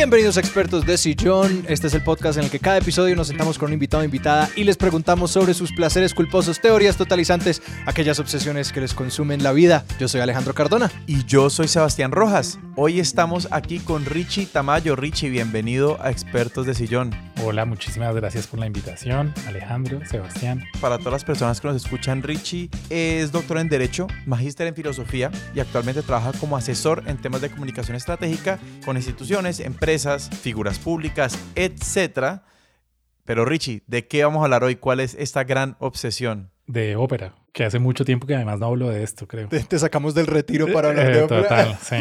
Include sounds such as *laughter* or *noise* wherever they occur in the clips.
Bienvenidos a Expertos de Sillón. Este es el podcast en el que cada episodio nos sentamos con un invitado o invitada y les preguntamos sobre sus placeres culposos, teorías totalizantes, aquellas obsesiones que les consumen la vida. Yo soy Alejandro Cardona. Y yo soy Sebastián Rojas. Hoy estamos aquí con Richie Tamayo. Richie, bienvenido a Expertos de Sillón. Hola, muchísimas gracias por la invitación, Alejandro, Sebastián. Para todas las personas que nos escuchan, Richie es doctor en Derecho, magíster en Filosofía y actualmente trabaja como asesor en temas de comunicación estratégica con instituciones, empresas, figuras públicas, etc. Pero Richie, ¿de qué vamos a hablar hoy? ¿Cuál es esta gran obsesión? De ópera, que hace mucho tiempo que además no hablo de esto, creo. Te, te sacamos del retiro para hablar Eh, de ópera. Total, *laughs* sí.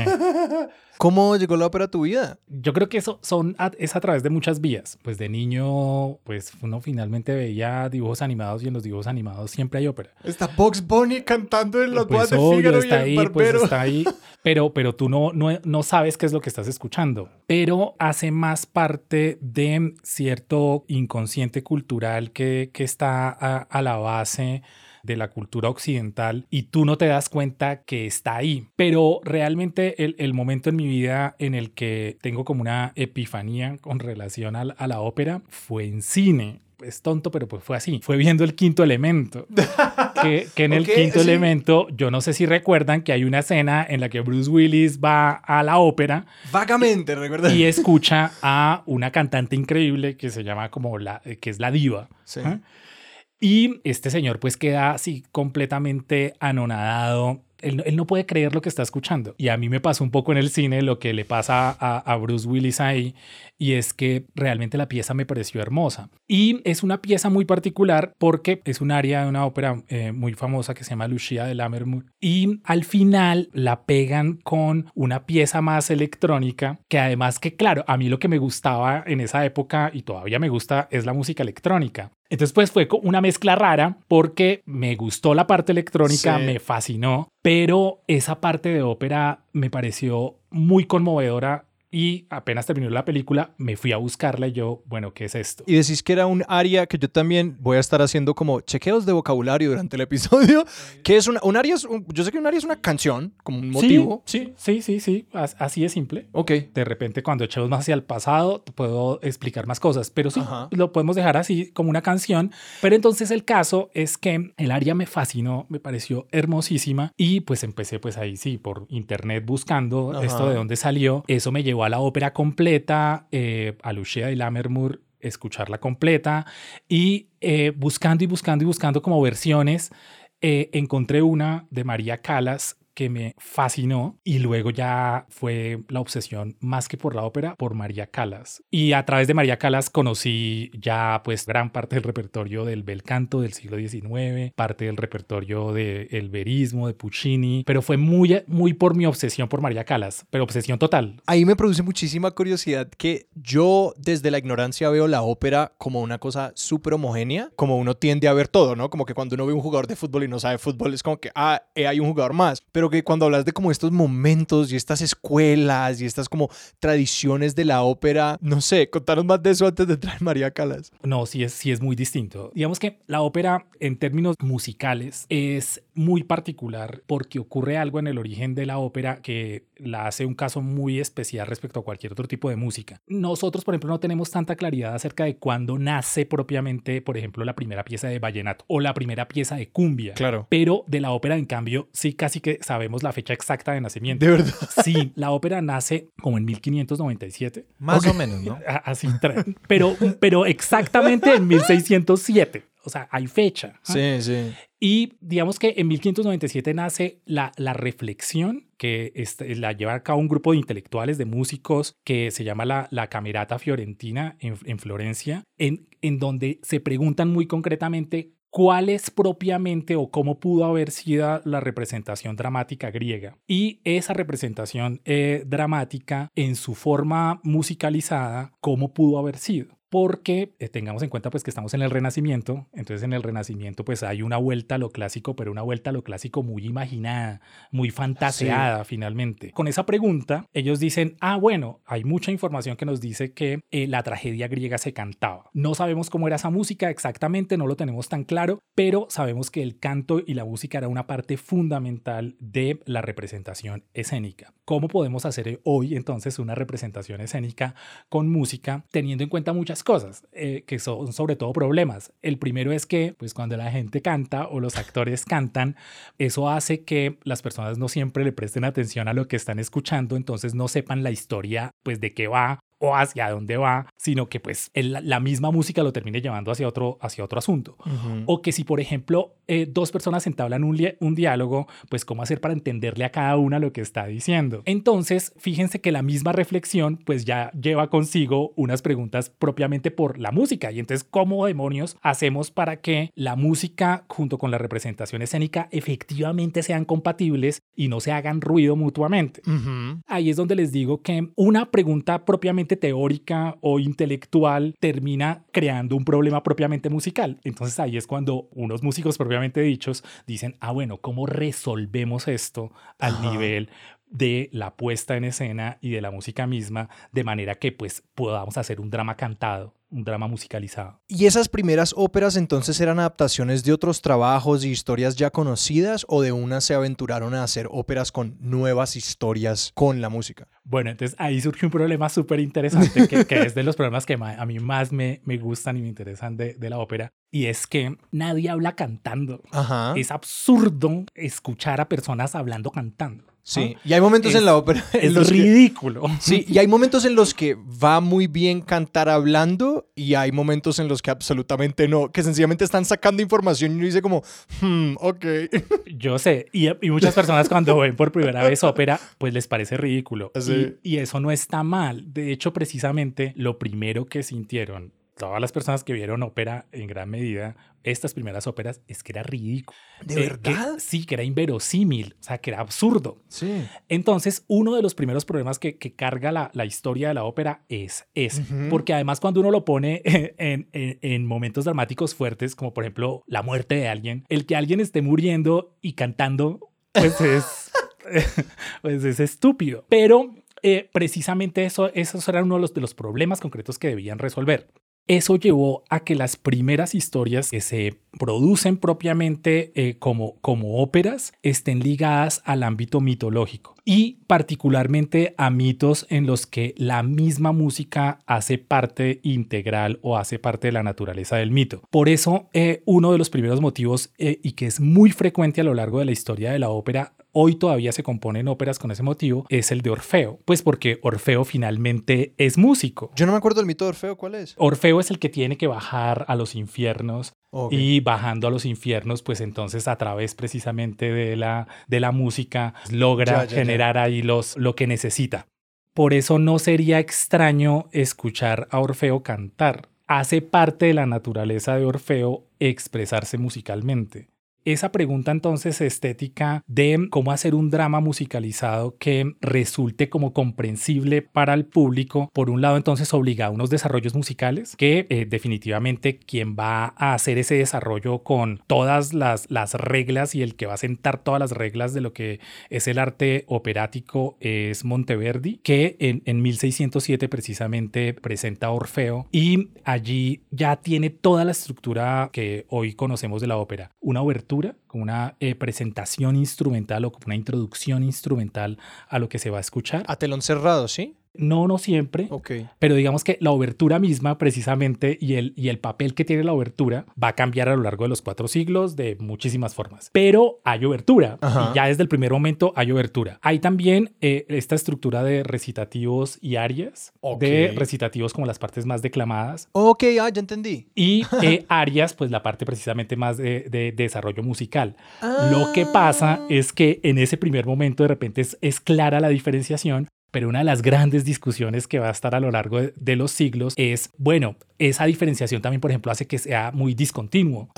¿Cómo llegó la ópera a tu vida? Yo creo que eso son, a- es a través de muchas vías. Pues de niño, pues uno finalmente veía dibujos animados y en los dibujos animados siempre hay ópera. Está Box Bunny cantando en las bodas Pues de obvio, Fígaro y está el ahí, pues barbero. está ahí. *laughs* Pero, pero tú no, no, no sabes qué es lo que estás escuchando. Pero hace más parte de cierto inconsciente cultural que, que está a, a la base de la cultura occidental y tú no te das cuenta que está ahí. Pero realmente el, el momento en mi vida en el que tengo como una epifanía con relación a, a la ópera fue en cine. Es tonto, pero pues fue así. Fue viendo el quinto elemento. *laughs* que, que en el quinto sí. elemento, yo no sé si recuerdan que hay una escena en la que Bruce Willis va a la ópera Vagamente, ¿recuerdas? y escucha a una cantante increíble que se llama como la, que es la diva. Sí. Y este señor pues queda así completamente anonadado. Él, él no puede creer lo que está escuchando. Y a mí me pasó un poco en el cine lo que le pasa a, a Bruce Willis ahí, y es que realmente la pieza me pareció hermosa. Y es una pieza muy particular porque es un área de una ópera eh, muy famosa que se llama Lucia de Lammermoor. Y al final la pegan con una pieza más electrónica, que además que claro, a mí lo que me gustaba en esa época y todavía me gusta es la música electrónica. Entonces, pues fue una mezcla rara porque me gustó la parte electrónica, Sí. me fascinó, pero esa parte de ópera me pareció muy conmovedora y apenas terminó la película me fui a buscarla y yo, bueno, ¿qué es esto? Y decís que era un área que yo también voy a estar haciendo como chequeos de vocabulario durante el episodio. Que es una, un área, es un- yo sé que un área es una canción, como un motivo. Sí, sí, sí, sí, as- así es simple. Ok. De repente, cuando echemos más hacia el pasado, te puedo explicar más cosas, pero sí, Ajá. lo podemos dejar así como una canción. Pero entonces el caso es que el área me fascinó, me pareció hermosísima y pues empecé pues ahí sí, por internet buscando Ajá. esto de dónde salió. Eso me llevó a la ópera completa, eh, a Lucia y Lammermoor, escucharla completa y eh, buscando y buscando y buscando como versiones, eh, encontré una de María Calas que me fascinó y luego ya fue la obsesión más que por la ópera, por María Calas. Y a través de María Calas conocí ya pues gran parte del repertorio del bel canto del siglo XIX, parte del repertorio del verismo, de Puccini, pero fue muy, muy por mi obsesión por María Calas, pero obsesión total. Ahí me produce muchísima curiosidad que yo desde la ignorancia veo la ópera como una cosa súper homogénea, como uno tiende a ver todo, ¿no? Como que cuando uno ve un jugador de fútbol y no sabe fútbol es como que, ah, eh, hay un jugador más. Pero que cuando hablas de como estos momentos y estas escuelas y estas como tradiciones de la ópera, no sé, contanos más de eso antes de traer María Calas. No, sí es, sí es muy distinto. Digamos que la ópera en términos musicales es muy particular porque ocurre algo en el origen de la ópera que la hace un caso muy especial respecto a cualquier otro tipo de música. Nosotros, por ejemplo, no tenemos tanta claridad acerca de cuándo nace propiamente, por ejemplo, la primera pieza de vallenato o la primera pieza de cumbia. Claro. Pero de la ópera, en cambio, sí casi que sabemos la fecha exacta de nacimiento. De verdad. *laughs* Sí, la ópera nace como en 1597. Más o menos, ¿no? A- *laughs* Así, pero, pero exactamente en 1607. O sea, hay fecha. ¿ah? Sí, sí. Y digamos que en 1597 nace la, la reflexión que este- la lleva a cabo un grupo de intelectuales, de músicos, que se llama la, la Camerata Fiorentina en, en Florencia, en, en donde se preguntan muy concretamente cuál es propiamente o cómo pudo haber sido la representación dramática griega. Y esa representación eh, dramática en su forma musicalizada, cómo pudo haber sido. Porque eh, tengamos en cuenta pues que estamos en el Renacimiento, entonces en el Renacimiento pues hay una vuelta a lo clásico, pero una vuelta a lo clásico muy imaginada, muy fantaseada finalmente. Con esa pregunta, ellos dicen, ah, bueno, hay mucha información que nos dice que eh, la tragedia griega se cantaba. No sabemos cómo era esa música exactamente, no lo tenemos tan claro, pero sabemos que el canto y la música era una parte fundamental de la representación escénica. ¿Cómo podemos hacer hoy entonces una representación escénica con música teniendo en cuenta muchas cosas eh, que son sobre todo problemas. El primero es que, pues cuando la gente canta o los actores cantan, eso hace que las personas no siempre le presten atención a lo que están escuchando, entonces no sepan la historia, pues de qué va o hacia dónde va, sino que pues la misma música lo termine llevando hacia otro, hacia otro asunto. O que si, por ejemplo, eh, dos personas entablan un, un diálogo, pues cómo hacer para entenderle a cada una lo que está diciendo. Entonces, fíjense que la misma reflexión pues ya lleva consigo unas preguntas propiamente por la música. Y entonces, ¿cómo demonios hacemos para que la música junto con la representación escénica efectivamente sean compatibles y no se hagan ruido mutuamente? Ahí es donde les digo que una pregunta propiamente teórica o intelectual termina creando un problema propiamente musical. Entonces ahí es cuando unos músicos propiamente dichos dicen, ah, bueno, ¿cómo resolvemos esto al nivel de la puesta en escena y de la música misma, de manera que pues podamos hacer un drama cantado, un drama musicalizado. ¿Y esas primeras óperas entonces eran adaptaciones de otros trabajos y historias ya conocidas o de una se aventuraron a hacer óperas con nuevas historias con la música? Bueno, entonces ahí surge un problema súper interesante que, es de los *laughs* problemas que a mí más me, me gustan y me interesan de, de, la ópera y es que nadie habla cantando. Es absurdo escuchar a personas hablando cantando. Sí, y hay momentos en la ópera. es ridículo. sí, y hay momentos en los que va muy bien cantar hablando y hay momentos en los que absolutamente no, que sencillamente están sacando información y uno dice como, hmm, ok. *laughs* Yo sé, y, y, muchas personas cuando ven por primera vez ópera, pues les parece ridículo. Y, y eso no está mal. De hecho, precisamente lo primero que sintieron todas las personas que vieron ópera en gran medida, estas primeras óperas, es que era ridículo. ¿De verdad? sí, que era inverosímil, o sea, que era absurdo. Sí. Entonces, uno de los primeros problemas que, carga la, la, historia de la ópera es ese. Porque además, cuando uno lo pone *laughs* en, en, momentos dramáticos fuertes, como por ejemplo la muerte de alguien, el que alguien esté muriendo y cantando, pues *laughs* es, *laughs* pues es estúpido. Pero eh, precisamente eso, esos eran uno de los, de los problemas concretos que debían resolver. Eso llevó a que las primeras historias que se producen propiamente eh, como, como óperas estén ligadas al ámbito mitológico y particularmente a mitos en los que la misma música hace parte integral o hace parte de la naturaleza del mito. Por eso, eh, uno de los primeros motivos eh, y que es muy frecuente a lo largo de la historia de la ópera hoy todavía se componen óperas con ese motivo, es el de Orfeo. Pues porque Orfeo finalmente es músico. Yo no me acuerdo del mito de Orfeo, ¿cuál es? Orfeo es el que tiene que bajar a los infiernos y bajando a los infiernos, pues entonces a través precisamente de la, de la música logra generar ahí los, lo que necesita. Por eso no sería extraño escuchar a Orfeo cantar. Hace parte de la naturaleza de Orfeo expresarse musicalmente esa pregunta entonces estética de cómo hacer un drama musicalizado que resulte como comprensible para el público, por un lado entonces obliga a unos desarrollos musicales que eh, definitivamente quien va a hacer ese desarrollo con todas las, las reglas y el que va a sentar todas las reglas de lo que es el arte operático es Monteverdi, que en, en 1607 precisamente presenta Orfeo y allí ya tiene toda la estructura que hoy conocemos de la ópera. Una obertura Bruder como una eh, presentación instrumental o como una introducción instrumental a lo que se va a escuchar. A telón cerrado, ¿sí? No, no siempre. Ok. Pero digamos que la obertura misma, precisamente, y el, y el papel que tiene la obertura va a cambiar a lo largo de los cuatro siglos de muchísimas formas. Pero hay obertura. Y ya desde el primer momento hay obertura. Hay también eh, esta estructura de recitativos y arias. De recitativos como las partes más declamadas. Ok, ah, ya entendí. Y eh, *laughs* arias, pues la parte precisamente más de, desarrollo musical. Lo que pasa ah. es que en ese primer momento de repente es, es clara la diferenciación pero una de las grandes discusiones que va a estar a lo largo de, los siglos es, bueno, esa diferenciación también, por ejemplo, hace que sea muy discontinuo,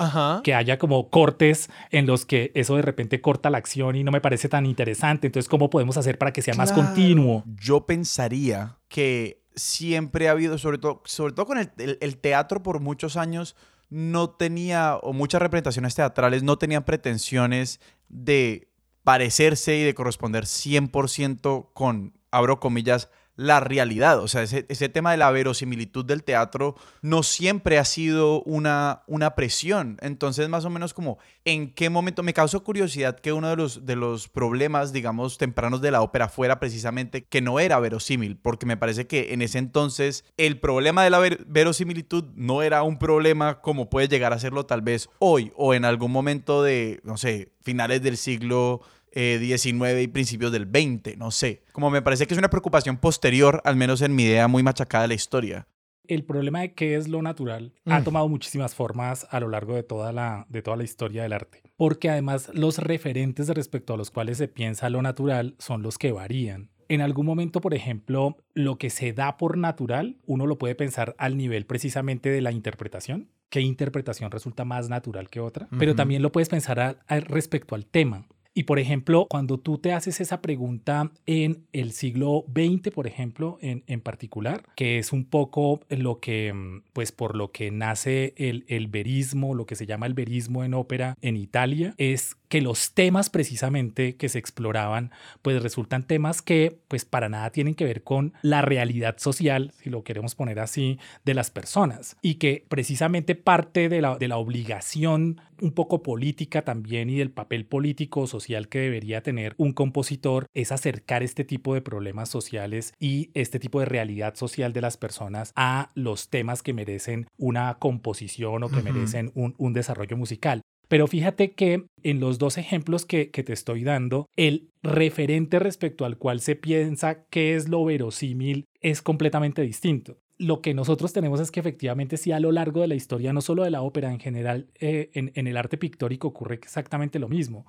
que haya como cortes en los que eso de repente corta la acción y no me parece tan interesante. Entonces, ¿cómo podemos hacer para que sea más continuo? Yo pensaría que siempre ha habido, sobre todo, sobre todo con el, el teatro por muchos años, no tenía, o muchas representaciones teatrales no tenían pretensiones de parecerse y de corresponder 100% con, abro comillas, la realidad. O sea, ese, tema de la verosimilitud del teatro no siempre ha sido una, una presión. Entonces, más o menos como, ¿en qué momento? Me causó curiosidad que uno de los, de los problemas, digamos, tempranos de la ópera fuera precisamente que no era verosímil, porque me parece que en ese entonces el problema de la verosimilitud no era un problema como puede llegar a serlo tal vez hoy o en algún momento de, no sé, finales del siglo 19 eh, y principios del 20, no sé. Como me parece que es una preocupación posterior, al menos en mi idea muy machacada de la historia. El problema de qué es lo natural ha mm. tomado muchísimas formas a lo largo de toda, la, de toda la historia del arte, porque además los referentes respecto a los cuales se piensa lo natural son los que varían. En algún momento, por ejemplo, lo que se da por natural, uno lo puede pensar al nivel precisamente de la interpretación, qué interpretación resulta más natural que otra, pero también lo puedes pensar respecto al tema. Y por ejemplo, cuando tú te haces esa pregunta en el siglo XX, por ejemplo, en, en particular, que es un poco lo que, mm, pues por lo que nace el, el verismo, lo que se llama el verismo en ópera en Italia, es que los temas precisamente que se exploraban, pues resultan temas que pues para nada tienen que ver con la realidad social, si lo queremos poner así, de las personas. Y que precisamente parte de la, de la obligación un poco política también y del papel político social que debería tener un compositor es acercar este tipo de problemas sociales y este tipo de realidad social de las personas a los temas que merecen una composición o que merecen un, un desarrollo musical. Pero fíjate que en los dos ejemplos que, te estoy dando, el referente respecto al cual se piensa que es lo verosímil es completamente distinto lo que nosotros tenemos es que efectivamente sí a lo largo de la historia, no solo de la ópera en general, eh, en, el arte pictórico ocurre exactamente lo mismo.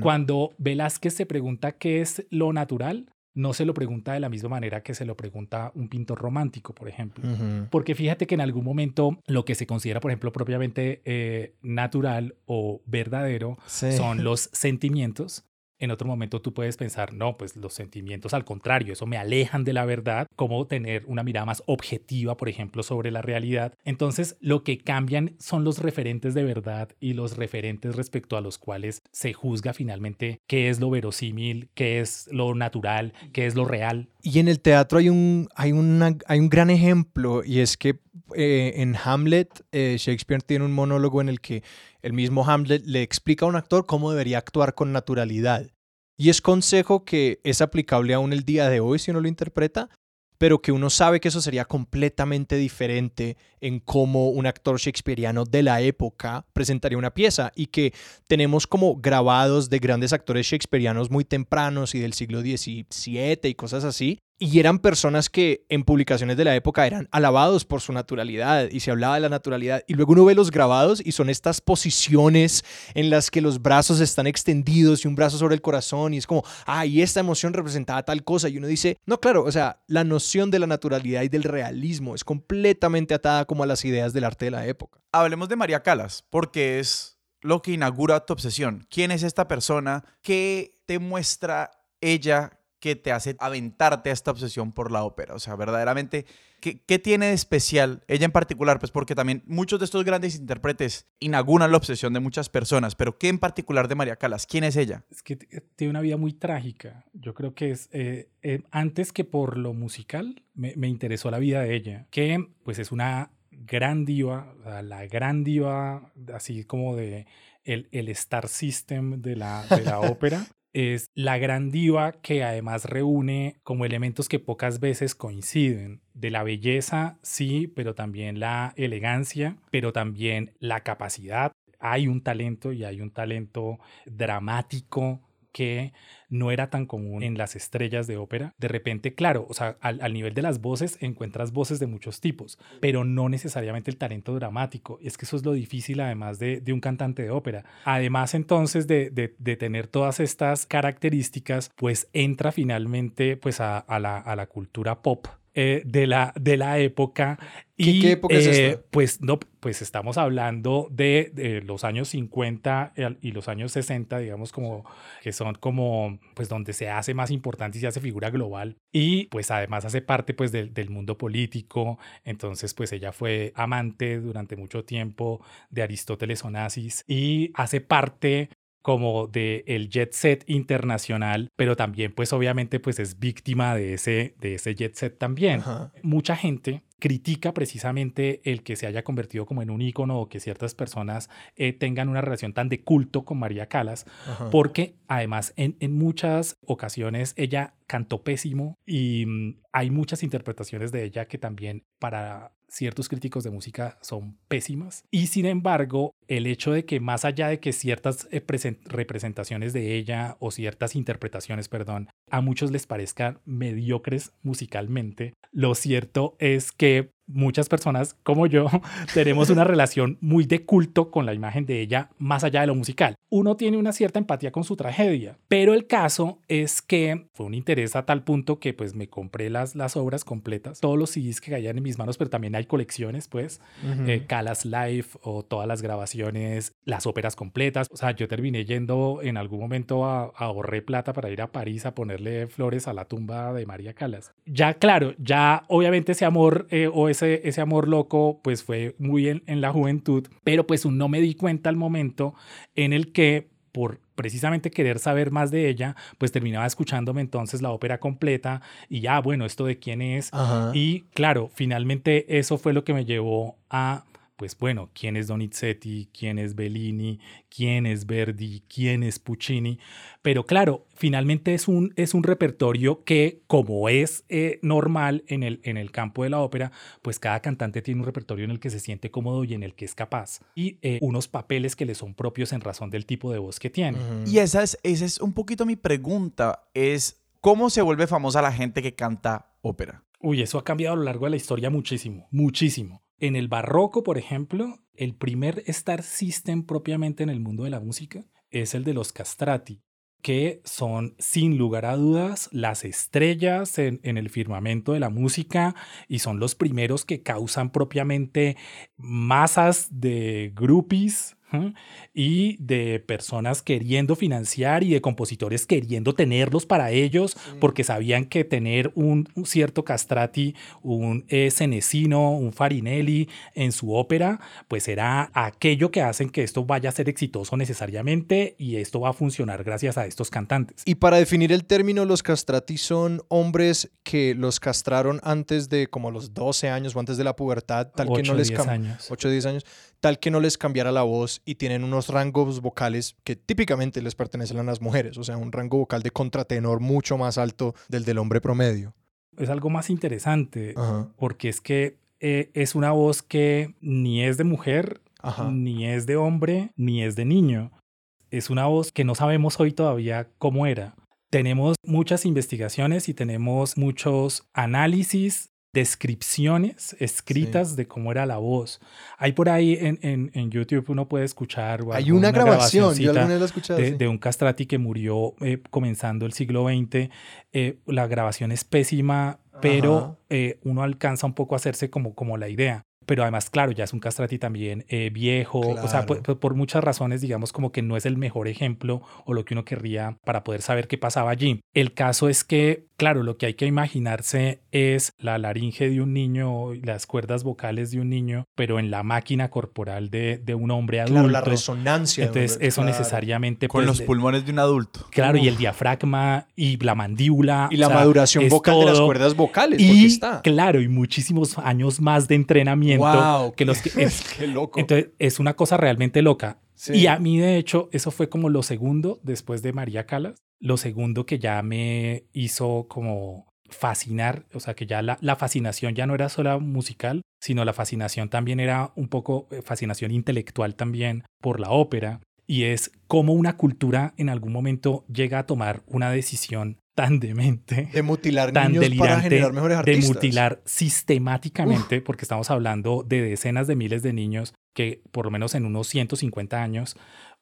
Cuando Velázquez se pregunta qué es lo natural, no se lo pregunta de la misma manera que se lo pregunta un pintor romántico, por ejemplo. Porque fíjate que en algún momento lo que se considera, por ejemplo, propiamente eh, natural o verdadero son *laughs* los sentimientos en otro momento tú puedes pensar, no, pues los sentimientos al contrario, eso me alejan de la verdad, como tener una mirada más objetiva, por ejemplo, sobre la realidad. Entonces, lo que cambian son los referentes de verdad y los referentes respecto a los cuales se juzga finalmente qué es lo verosímil, qué es lo natural, qué es lo real. Y en el teatro hay un, hay hay un gran ejemplo y es que eh, en Hamlet eh, Shakespeare tiene un monólogo en el que el mismo Hamlet le explica a un actor cómo debería actuar con naturalidad. Y es consejo que es aplicable aún el día de hoy si uno lo interpreta, pero que uno sabe que eso sería completamente diferente en cómo un actor shakespeariano de la época presentaría una pieza y que tenemos como grabados de grandes actores shakespearianos muy tempranos y del siglo XVII y cosas así, y eran personas que en publicaciones de la época eran alabados por su naturalidad y se hablaba de la naturalidad. Y luego uno ve los grabados y son estas posiciones en las que los brazos están extendidos y un brazo sobre el corazón y es como, ah, y esta emoción representaba tal cosa. Y uno dice, no, claro, o sea, la noción de la naturalidad y del realismo es completamente atada como a las ideas del arte de la época. Hablemos de María Calas, porque es lo que inaugura tu obsesión. ¿Quién es esta persona? ¿Qué te muestra ella que te hace aventarte a esta obsesión por la ópera? O sea, verdaderamente, ¿qué, ¿qué, tiene de especial ella en particular? Pues porque también muchos de estos grandes intérpretes inauguran la obsesión de muchas personas, pero ¿qué en particular de María Calas? ¿Quién es ella? Es que tiene una vida muy trágica. Yo creo que es, eh, eh, antes que por lo musical, me, me, interesó la vida de ella, que pues es una gran diva, la gran diva, así como de el, el Star System de la, de la *laughs* ópera es la gran diva que además reúne como elementos que pocas veces coinciden. De la belleza, sí, pero también la elegancia, pero también la capacidad. Hay un talento y hay un talento dramático que no era tan común en las estrellas de ópera. De repente, claro, o sea, al, nivel de las voces encuentras voces de muchos tipos, pero no necesariamente el talento dramático. Es que eso es lo difícil además de, un cantante de ópera. Además entonces de, tener todas estas características, pues entra finalmente pues a, la, a la cultura pop eh, de, la, de la época. ¿Qué, y, qué época es eh, esta? Pues no, pues estamos hablando de, de los años 50 y los años 60, digamos, como que son como, pues donde se hace más importante y se hace figura global. Y pues además hace parte pues del, del mundo político. Entonces pues ella fue amante durante mucho tiempo de Aristóteles Onassis y hace parte como de el jet set internacional, pero también pues obviamente pues es víctima de ese, de ese jet set también. Ajá. Mucha gente critica precisamente el que se haya convertido como en un ícono o que ciertas personas eh, tengan una relación tan de culto con María Calas, Ajá. porque además en, en muchas ocasiones ella cantó pésimo y mm, hay muchas interpretaciones de ella que también para ciertos críticos de música son pésimas. Y sin embargo, el hecho de que más allá de que ciertas eh, presen- representaciones de ella o ciertas interpretaciones, perdón, a muchos les parezcan mediocres musicalmente, lo cierto es que muchas personas como yo *laughs* tenemos una relación muy de culto con la imagen de ella más allá de lo musical. Uno tiene una cierta empatía con su tragedia, pero el caso es que fue un interés a tal punto que pues me compré las, las obras completas, todos los CDs que caían en mis manos, pero también hay colecciones pues, Ujú. eh, Calas Live o todas las grabaciones, las óperas completas. O sea, yo terminé yendo en algún momento a, a ahorré plata para ir a París a ponerle flores a la tumba de María Calas. Ya, claro, ya obviamente ese amor eh, o ese, ese amor loco pues fue muy en, en la juventud, pero pues no me di cuenta al momento en el que por precisamente querer saber más de ella, pues terminaba escuchándome entonces la ópera completa y ya, bueno, esto de quién es, Ajá. y claro, finalmente eso fue lo que me llevó a, pues bueno, quién es Donizetti, quién es Bellini, quién es Verdi, quién es Puccini. Pero claro, finalmente es un, es un repertorio que, como es eh, normal en el, en el campo de la ópera, pues cada cantante tiene un repertorio en el que se siente cómodo y en el que es capaz. Y eh, unos papeles que le son propios en razón del tipo de voz que tiene. Y esa es, esa es un poquito mi pregunta, es ¿cómo se vuelve famosa la gente que canta ópera? Uy, eso ha cambiado a lo largo de la historia muchísimo, muchísimo. En el barroco, por ejemplo, el primer star system propiamente en el mundo de la música es el de los castrati, que son sin lugar a dudas las estrellas en, en el firmamento de la música y son los primeros que causan propiamente masas de groupies. Y de personas queriendo financiar y de compositores queriendo tenerlos para ellos porque sabían que tener un, un cierto castrati, un eh, Senesino, un Farinelli en su ópera, pues era aquello que hacen que esto vaya a ser exitoso necesariamente y esto va a funcionar gracias a estos cantantes. Y para definir el término, los castrati son hombres que los castraron antes de como los 12 años o antes de la pubertad, tal que no les diez cam- años. 8 o 10 años, tal que no les cambiara la voz y tienen unos rangos vocales que típicamente les pertenecen a las mujeres, o sea, un rango vocal de contratenor mucho más alto del del hombre promedio. Es algo más interesante Ajá, porque es que eh, es una voz que ni es de mujer, ajá. ni es de hombre, ni es de niño. Es una voz que no sabemos hoy todavía cómo era. Tenemos muchas investigaciones y tenemos muchos análisis, descripciones escritas de cómo era la voz. Hay por ahí en, en- en YouTube uno puede escuchar Hay una grabación, yo alguna vez la he escuchado. de, sí. de un castrati que murió eh, comenzando el siglo XX. Eh, la grabación es pésima, pero eh, uno alcanza un poco a hacerse como, como la idea. Pero además, claro, ya es un castrati también eh, viejo. O sea, por muchas razones, digamos, como que no es el mejor ejemplo o lo que uno querría para poder saber qué pasaba allí. El caso es que, claro, lo que hay que imaginarse es la laringe de un niño, y las cuerdas vocales de un niño, pero en la máquina corporal de, de un hombre adulto. Claro, la resonancia. de un Entonces, hombre, eso claro. necesariamente. Con pues, los pulmones de un adulto. Claro, y el diafragma y la mandíbula. Y la sea, maduración es vocal de las cuerdas vocales, Y está. claro, y muchísimos años más de entrenamiento Wow, que los que. *laughs* Qué loco. entonces, es una cosa realmente loca. Y a mí, de hecho, eso fue como lo segundo después de María Calas. Lo segundo que ya me hizo como fascinar, o sea, que ya la, la fascinación ya no era solo musical, sino la fascinación también era un poco eh, fascinación intelectual también por la ópera. Y es cómo una cultura en algún momento llega a tomar una decisión tan demente, De mutilar tan niños para delirante, generar mejores de mutilar sistemáticamente, porque estamos hablando de decenas de miles de niños que por lo menos en unos 150 años,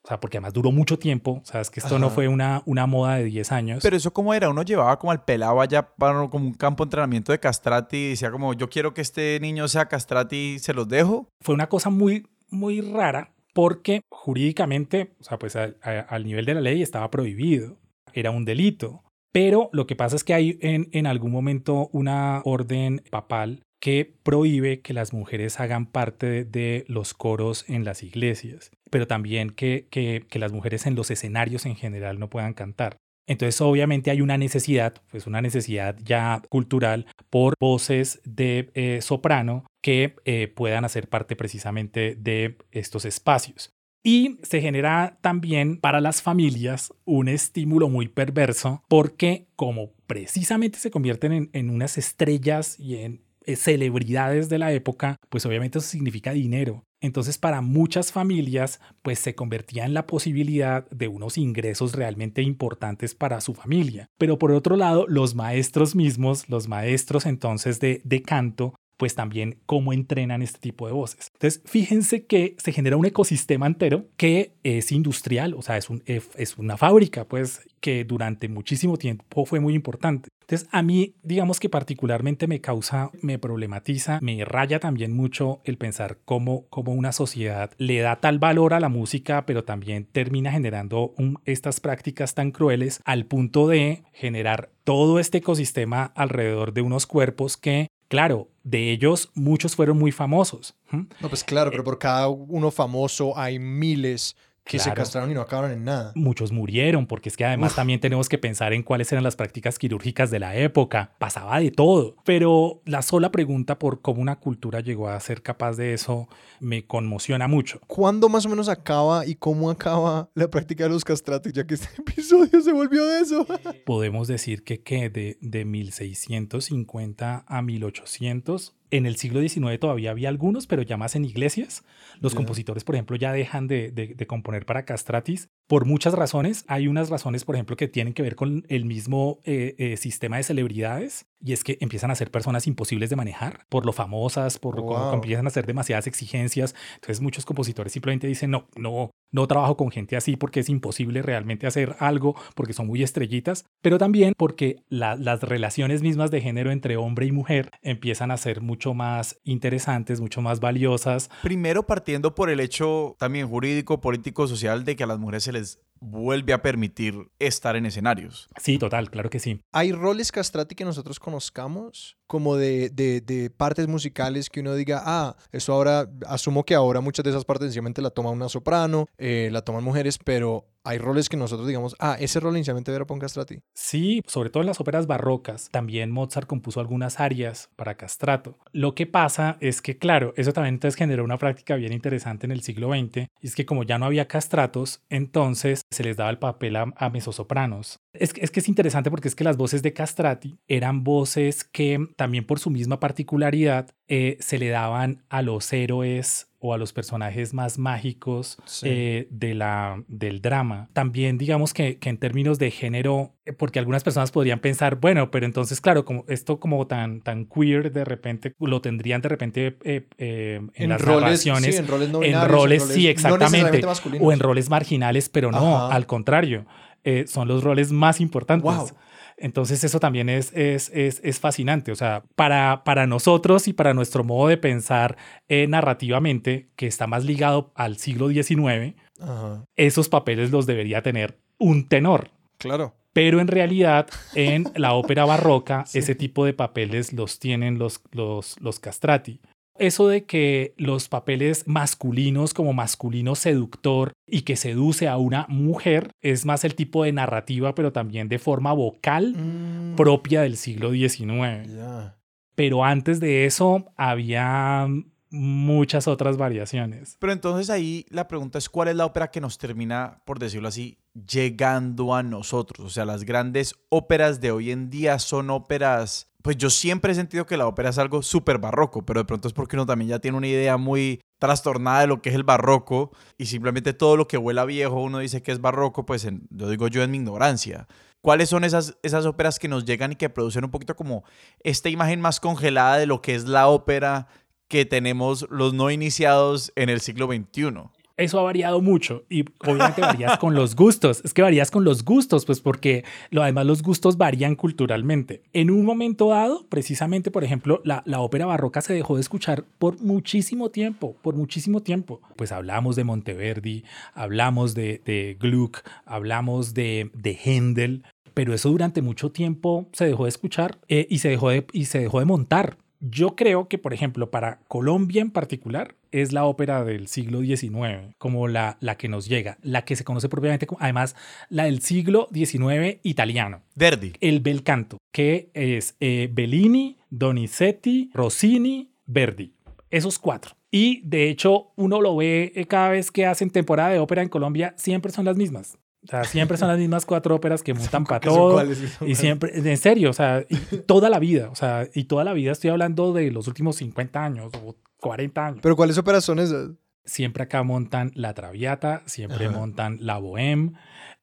o sea, porque además duró mucho tiempo, o sea, es que esto no fue una, una moda de 10 años. Pero eso cómo era, uno llevaba como al pelado allá para como un campo de entrenamiento de castrati y decía como yo quiero que este niño sea castrati, se los dejo. fue una cosa muy, muy rara porque jurídicamente, o sea, pues al, a- al nivel de la ley estaba prohibido, era un delito. Pero lo que pasa es que hay en, algún momento una orden papal que prohíbe que las mujeres hagan parte de, de los coros en las iglesias, pero también que, que, que las mujeres en los escenarios en general no puedan cantar. Entonces, obviamente hay una necesidad, pues una necesidad ya cultural por voces de eh, soprano que eh, puedan hacer parte precisamente de estos espacios. Y se genera también para las familias un estímulo muy perverso porque como precisamente se convierten en, en unas estrellas y en eh, celebridades de la época, pues obviamente eso significa dinero. Entonces para muchas familias pues se convertía en la posibilidad de unos ingresos realmente importantes para su familia. Pero por otro lado, los maestros mismos, los maestros entonces de, de canto, pues también cómo entrenan este tipo de voces. Entonces, fíjense que se genera un ecosistema entero que es industrial, o sea, es, un, es una fábrica, pues, que durante muchísimo tiempo fue muy importante. Entonces, a mí, digamos que particularmente me causa, me problematiza, me raya también mucho el pensar cómo, cómo una sociedad le da tal valor a la música, pero también termina generando estas prácticas tan crueles al punto de generar todo este ecosistema alrededor de unos cuerpos que Claro, de ellos muchos fueron muy famosos. No, pues claro, pero por cada uno famoso hay miles que se castraron y no acabaron en nada. Muchos murieron, porque es que además Uf. también tenemos que pensar en cuáles eran las prácticas quirúrgicas de la época. Pasaba de todo. Pero la sola pregunta por cómo una cultura llegó a ser capaz de eso me conmociona mucho. ¿Cuándo más o menos acaba y cómo acaba la práctica de los castratos? Ya que este *laughs* episodio se volvió de eso. Podemos decir que, que de, de 1650 a 1800 en el siglo XIX todavía había algunos, pero ya más en iglesias. Los compositores, por ejemplo, ya dejan de, de- de componer para castratis por muchas razones. Hay unas razones, por ejemplo, que tienen que ver con el mismo eh, eh, sistema de celebridades y es que empiezan a ser personas imposibles de manejar por lo famosas, por Wow. como empiezan a hacer demasiadas exigencias. Entonces muchos compositores simplemente dicen, no, no, no trabajo con gente así porque es imposible realmente hacer algo porque son muy estrellitas, pero también porque la- las relaciones mismas de género entre hombre y mujer empiezan a ser mucho más interesantes, mucho más valiosas. Primero partiendo por el hecho también jurídico, político, social de que a las mujeres se les vuelve a permitir estar en escenarios. Sí, total, claro que sí. ¿Hay roles castrati que nosotros conozcamos? Como de, de- de partes musicales que uno diga, ah, eso ahora, asumo que ahora muchas de esas partes sencillamente la toma una soprano, eh, la toman mujeres, pero hay roles que nosotros digamos, ah, ese rol inicialmente era para un castrati. Sí, sobre todo en las óperas barrocas. También Mozart compuso algunas arias para castrato. Lo que pasa es que, claro, eso también entonces generó una práctica bien interesante en el siglo XX. Y es que como ya no había castratos, entonces se les daba el papel a, a mezzosopranos. Es, es que es interesante porque es que las voces de castrati eran voces que también por su misma particularidad eh, se le daban a los héroes o a los personajes más mágicos Sí. eh, de la, del drama. También digamos que, que en términos de género, eh, porque algunas personas podrían pensar, bueno, pero entonces claro, como esto como tan, tan queer de repente lo tendrían de repente eh, eh, en, las narraciones. sí, en roles no en binarios, roles, sí, exactamente. o en roles marginales, pero no, Ajá. al contrario, eh, son los roles más importantes. Wow. Entonces eso también es, es, es, es fascinante. O sea, para, para nosotros y para nuestro modo de pensar eh, narrativamente, que está más ligado al siglo XIX, Ajá, esos papeles los debería tener un tenor. claro. Pero en realidad, en la *laughs* ópera barroca, Sí. ese tipo de papeles los tienen los, los, los castrati. Eso de que los papeles masculinos como masculino seductor y que seduce a una mujer es más el tipo de narrativa, pero también de forma vocal Mm, propia del siglo XIX. Pero antes de eso había muchas otras variaciones. Pero entonces ahí la pregunta es cuál es la ópera que nos termina, por decirlo así, llegando a nosotros. O sea, las grandes óperas de hoy en día son óperas... Pues yo siempre he sentido que la ópera es algo súper barroco, pero de pronto es porque uno también ya tiene una idea muy trastornada de lo que es el barroco y simplemente todo lo que huela viejo uno dice que es barroco, pues en- lo digo yo en mi ignorancia. ¿Cuáles son esas, esas óperas que nos llegan y que producen un poquito como esta imagen más congelada de lo que es la ópera que tenemos los no iniciados en el siglo XXI? Eso ha variado mucho y obviamente varías con los gustos. Es que varías con los gustos, pues porque lo, además los gustos varían culturalmente. En un momento dado, precisamente, por ejemplo, la, la, ópera barroca se dejó de escuchar por muchísimo tiempo, por muchísimo tiempo. Pues hablamos de Monteverdi, hablamos de, de Gluck, hablamos de, de Händel, pero eso durante mucho tiempo se dejó de escuchar eh, y, se dejó de, y se dejó de montar. Yo creo que, por ejemplo, para Colombia en particular, es la ópera del siglo XIX, como la, la que nos llega, la que se conoce propiamente como, además, la del siglo XIX italiano. Verdi. El bel canto, que es eh, Bellini, Donizetti, Rossini, Verdi. Esos cuatro. Y de hecho, uno lo ve eh, cada vez que hacen temporada de ópera en Colombia, siempre son las mismas. O sea, siempre son las mismas cuatro óperas que *laughs* montan para todo. Y siempre, en serio, o sea, toda la vida, o sea, y toda la vida estoy hablando de los últimos 50 años o 40 años. ¿Pero cuáles óperas son esas? Siempre acá montan La Traviata, siempre montan La Bohème,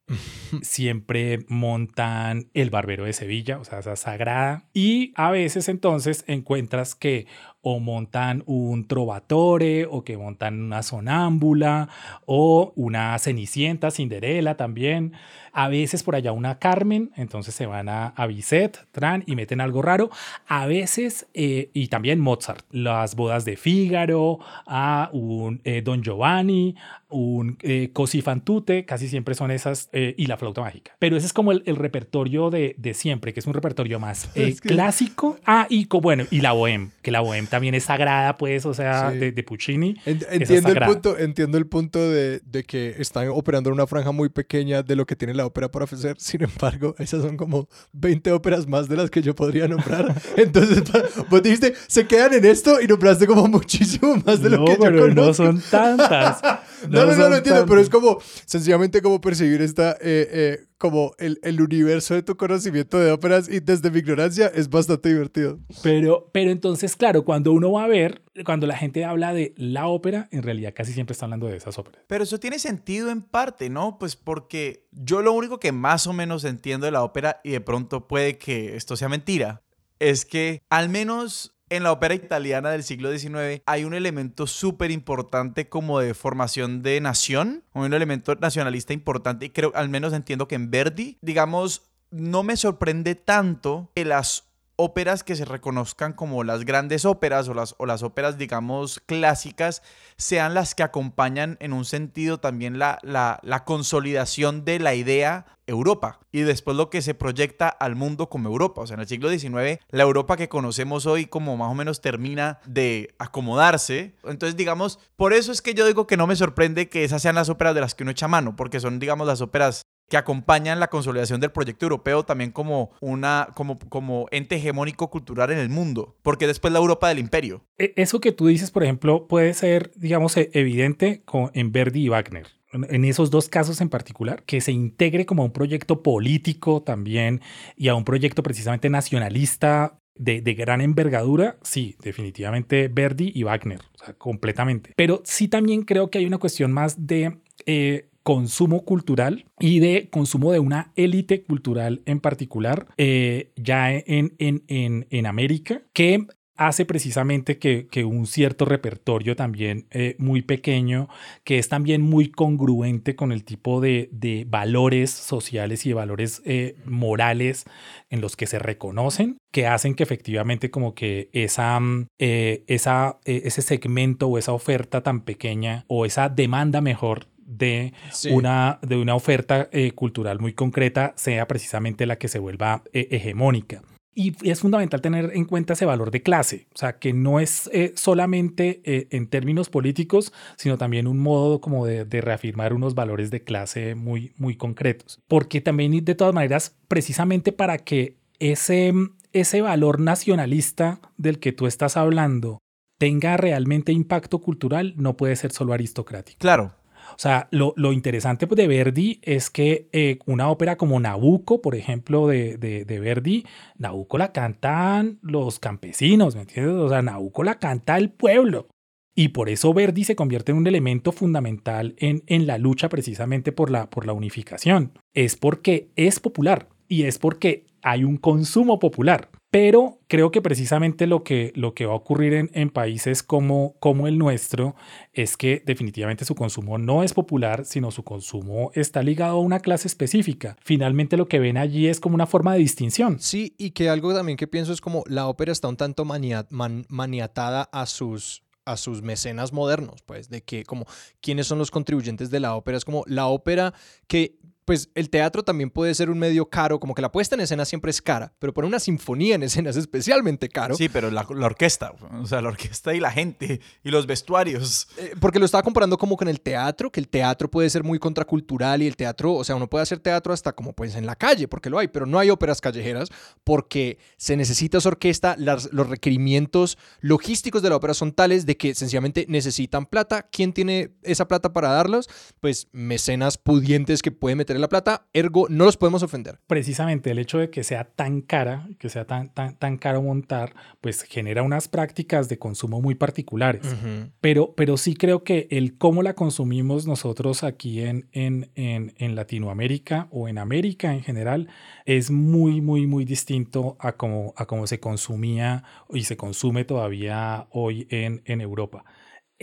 *laughs* siempre montan El Barbero de Sevilla, o sea, esa sagrada. Y a veces entonces encuentras que o montan un trovatore o que montan una sonámbula o una cenicienta, Cinderela también. A veces por allá una Carmen, entonces se van a, a Bizet, Tran y meten algo raro. A veces, eh, y también Mozart, las bodas de Fígaro, a un eh, Don Giovanni, un eh, Cosi fan tutte, casi siempre son esas, eh, y la flauta mágica. Pero ese es como el, el repertorio de, de, siempre, que es un repertorio más *laughs* es que... clásico. Ah, y bueno, y la bohème, que la bohème también es sagrada, pues, o sea, sí. de, de, Puccini. Entiendo el, punto, entiendo el punto de, de, que están operando en una franja muy pequeña de lo que tiene la ópera para ofrecer. Sin embargo, esas son como 20 óperas más de las que yo podría nombrar. *laughs* Entonces, vos dijiste, se quedan en esto y nombraste como muchísimo más de lo que yo conozco. no son tantas. *laughs* no, no, no, no, lo entiendo, pero es como sencillamente como percibir esta, eh, eh, como el, el, universo de tu conocimiento de óperas y desde mi ignorancia es bastante divertido. Pero, pero entonces, claro, cuando uno va a ver, cuando la gente habla de la ópera, en realidad casi siempre está hablando de esas óperas. Pero eso tiene sentido en parte, ¿no? Pues porque yo lo único que más o menos entiendo de la ópera, y de pronto puede que esto sea mentira, es que al menos en la ópera italiana del siglo XIX hay un elemento súper importante como de formación de nación, un elemento nacionalista importante y creo, al menos entiendo que en Verdi, digamos, no me sorprende tanto que las óperas que se reconozcan como las grandes óperas o las, o las óperas, digamos, clásicas, sean las que acompañan en un sentido también la, la, la, consolidación de la idea Europa y después lo que se proyecta al mundo como Europa. O sea, en el siglo XIX, la Europa que conocemos hoy como más o menos termina de acomodarse. Entonces, digamos, por eso es que yo digo que no me sorprende que esas sean las óperas de las que uno echa mano, porque son, digamos, las óperas que acompañan la consolidación del proyecto europeo también como, una, como, como ente hegemónico cultural en el mundo, porque después la Europa del imperio. Eso que tú dices, por ejemplo, puede ser, digamos, evidente con, en Verdi y Wagner en esos dos casos en particular, que se integre como a un proyecto político también y a un proyecto precisamente nacionalista de, de, gran envergadura, sí, definitivamente Verdi y Wagner, o sea, completamente. Pero sí también creo que hay una cuestión más de... Eh, consumo cultural y de consumo de una élite cultural en particular, eh, ya en, en, en, en América, que hace precisamente que, que, un cierto repertorio también eh, muy pequeño, que es también muy congruente con el tipo de, de valores sociales y valores eh, morales en los que se reconocen, que hacen que efectivamente como que esa, eh, esa, ese segmento o esa oferta tan pequeña o esa demanda mejor de, sí. una, de una oferta eh, cultural muy concreta sea precisamente la que se vuelva eh, hegemónica. Y es fundamental tener en cuenta ese valor de clase, o sea, que no es eh, solamente eh, en términos políticos, sino también un modo como de, de, reafirmar unos valores de clase muy, muy concretos. Porque también, de todas maneras, precisamente para que ese, ese valor nacionalista del que tú estás hablando tenga realmente impacto cultural, no puede ser solo aristocrático. Claro, o sea, lo, lo interesante de Verdi es que eh, una ópera como Nabucco, por ejemplo, de, de, de, Verdi, Nabucco la cantan los campesinos, ¿me entiendes? O sea, Nabucco la canta el pueblo. Y por eso Verdi se convierte en un elemento fundamental en, en la lucha precisamente por la, por la unificación. Es porque es popular. y es porque hay un consumo popular. Pero creo que precisamente lo que, lo que va a ocurrir en, en, países como, como el nuestro es que definitivamente su consumo no es popular, sino su consumo está ligado a una clase específica. Finalmente lo que ven allí es como una forma de distinción. Sí, y que algo también que pienso es como la ópera está un tanto maniatada a sus a sus mecenas modernos, pues, de que como quiénes son los contribuyentes de la ópera, es como la ópera que pues el teatro también puede ser un medio caro, como que la puesta en escena siempre es cara, pero poner una sinfonía en escena es especialmente caro. Sí, pero la, orquesta, o sea, la orquesta y la gente y los vestuarios. Eh, porque lo estaba comparando como con el teatro, que el teatro puede ser muy contracultural y el teatro, o sea, uno puede hacer teatro hasta como pues en la calle, porque lo hay, pero no hay óperas callejeras porque se necesita esa orquesta, los requerimientos logísticos de la ópera son tales de que sencillamente necesitan plata. ¿Quién tiene esa plata para darlos? Pues mecenas pudientes que pueden meter la plata, ergo no los podemos ofender. Precisamente el hecho de que sea tan cara, que sea tan, tan, tan caro montar, pues genera unas prácticas de consumo muy particulares. pero, pero sí creo que el cómo la consumimos nosotros aquí en, en, en, en Latinoamérica o en América en general es muy, muy, muy distinto a cómo, a cómo se consumía y se consume todavía hoy en, en Europa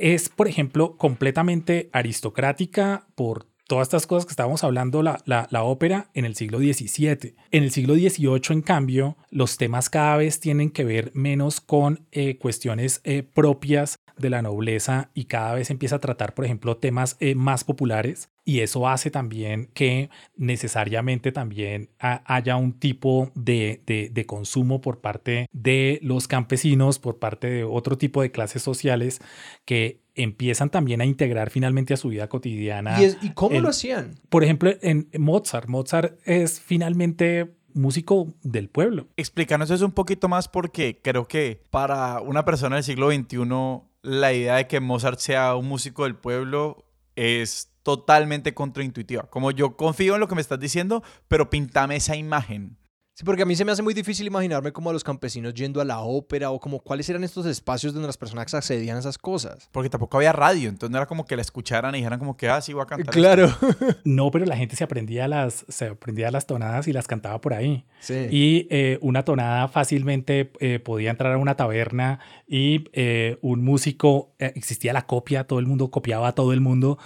es, por ejemplo, completamente aristocrática por todas estas cosas que estábamos hablando, la, la, ópera en el siglo XVII. En el siglo XVIII, en cambio, los temas cada vez tienen que ver menos con eh, cuestiones eh, propias de la nobleza y cada vez empieza a tratar, por ejemplo, temas eh, más populares. Y eso hace también que necesariamente también haya un tipo de, de, de, consumo por parte de los campesinos, por parte de otro tipo de clases sociales que empiezan también a integrar finalmente a su vida cotidiana. ¿Y, cómo lo hacían? Por ejemplo, en Mozart. Mozart es finalmente músico del pueblo. Explícanos eso un poquito más porque creo que para una persona del siglo XXI la idea de que Mozart sea un músico del pueblo es totalmente contraintuitiva. Como yo confío en lo que me estás diciendo, pero pintame esa imagen. Sí, porque a mí se me hace muy difícil imaginarme como a los campesinos yendo a la ópera o como cuáles eran estos espacios donde las personas accedían a esas cosas. Porque tampoco había radio, entonces no era como que la escucharan y dijeran como que, ah, sí, voy a cantar. Claro. *laughs* no, pero la gente se aprendía las, se aprendía las tonadas y las cantaba por ahí. Sí. Y eh, una tonada fácilmente eh, podía entrar a una taberna y eh, un músico, existía la copia, todo el mundo copiaba a todo el mundo.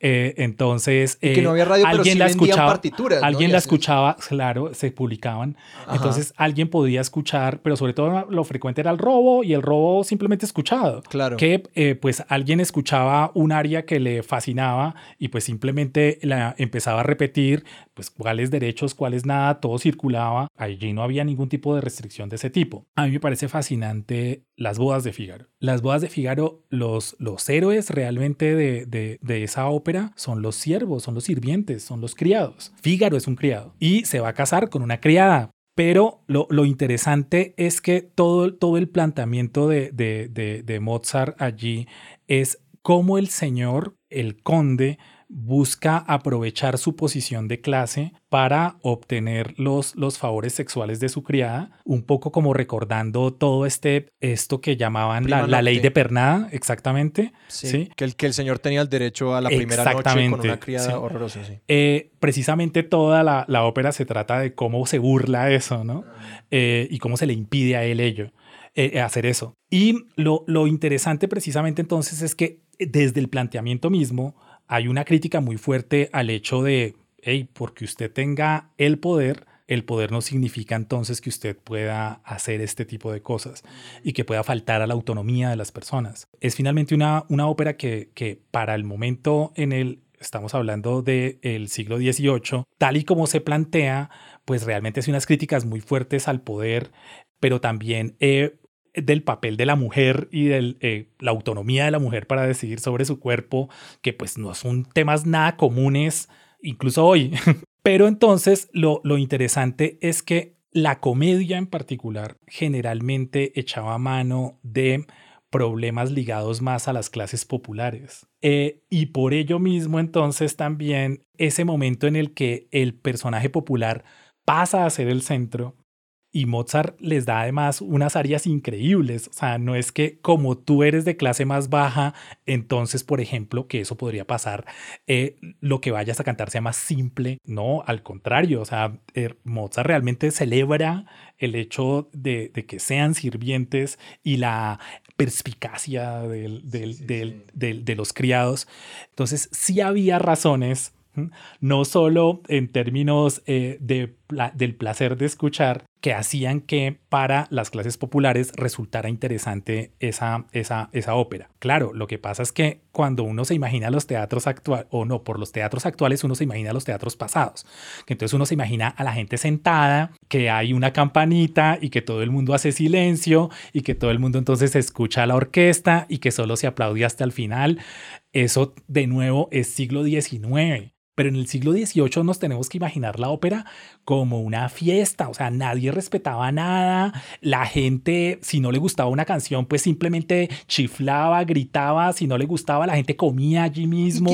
entonces, y que no había radio, alguien pero sí la escuchaba, partituras. Alguien la escuchaba, claro, se publicaban. Entonces alguien podía escuchar, pero sobre todo lo frecuente era el robo y el robo simplemente escuchado. Claro. Que eh, pues alguien escuchaba un área que le fascinaba y pues simplemente la empezaba a repetir, pues cuáles derechos, cuáles nada, todo circulaba. Allí no había ningún tipo de restricción de ese tipo. A mí me parece fascinante las bodas de Fígaro. Las bodas de Fígaro, los, los héroes realmente de, de, de esa ópera son los siervos, son los sirvientes, son los criados. Fígaro es un criado y se va a casar con una criada pero lo, lo, interesante es que todo, todo el planteamiento de, de, de, de Mozart allí es cómo el señor, el conde, busca aprovechar su posición de clase para obtener los, los favores sexuales de su criada, un poco como recordando todo este, esto que llamaban la, la, ley de pernada, exactamente. Sí, Que, el, que el señor tenía el derecho a la primera noche con una criada horrorosa. Eh, precisamente toda la, la, ópera se trata de cómo se burla eso, ¿no? Eh, y cómo se le impide a él ello. Eh, hacer eso. Y lo, lo interesante precisamente entonces es que desde el planteamiento mismo, hay una crítica muy fuerte al hecho de, hey, porque usted tenga el poder, el poder no significa entonces que usted pueda hacer este tipo de cosas y que pueda faltar a la autonomía de las personas. Es finalmente una, una ópera que, que para el momento en el estamos hablando del siglo XVIII, tal y como se plantea, pues realmente hace unas críticas muy fuertes al poder, pero también del papel de la mujer y de eh, la autonomía de la mujer para decidir sobre su cuerpo, que pues no son temas nada comunes, incluso hoy. *laughs* Pero entonces lo, lo interesante es que la comedia en particular generalmente echaba mano de problemas ligados más a las clases populares. Eh, y por ello mismo entonces también ese momento en el que el personaje popular pasa a ser el centro Y Mozart les da además unas áreas increíbles. O sea, no es que como tú eres de clase más baja, entonces, por ejemplo, que eso podría pasar, eh, lo que vayas a cantar sea más simple. No, al contrario. O sea, eh, Mozart realmente celebra el hecho de, que sean sirvientes y la perspicacia de los criados. Entonces, sí había razones no solo en términos eh, de, del placer de escuchar, que hacían que para las clases populares resultara interesante esa, esa, esa ópera. Claro, lo que pasa es que cuando uno se imagina los teatros actuales, o no, por los teatros actuales uno se imagina los teatros pasados, que entonces uno se imagina a la gente sentada, que hay una campanita y que todo el mundo hace silencio y que todo el mundo entonces escucha a la orquesta y que solo se aplaude hasta el final. Eso de nuevo es siglo XIX. Pero en el siglo XVIII nos tenemos que imaginar la ópera como una fiesta, o sea, nadie respetaba nada, la gente, si no le gustaba una canción, pues simplemente chiflaba, gritaba, si no le gustaba, la gente comía allí mismo.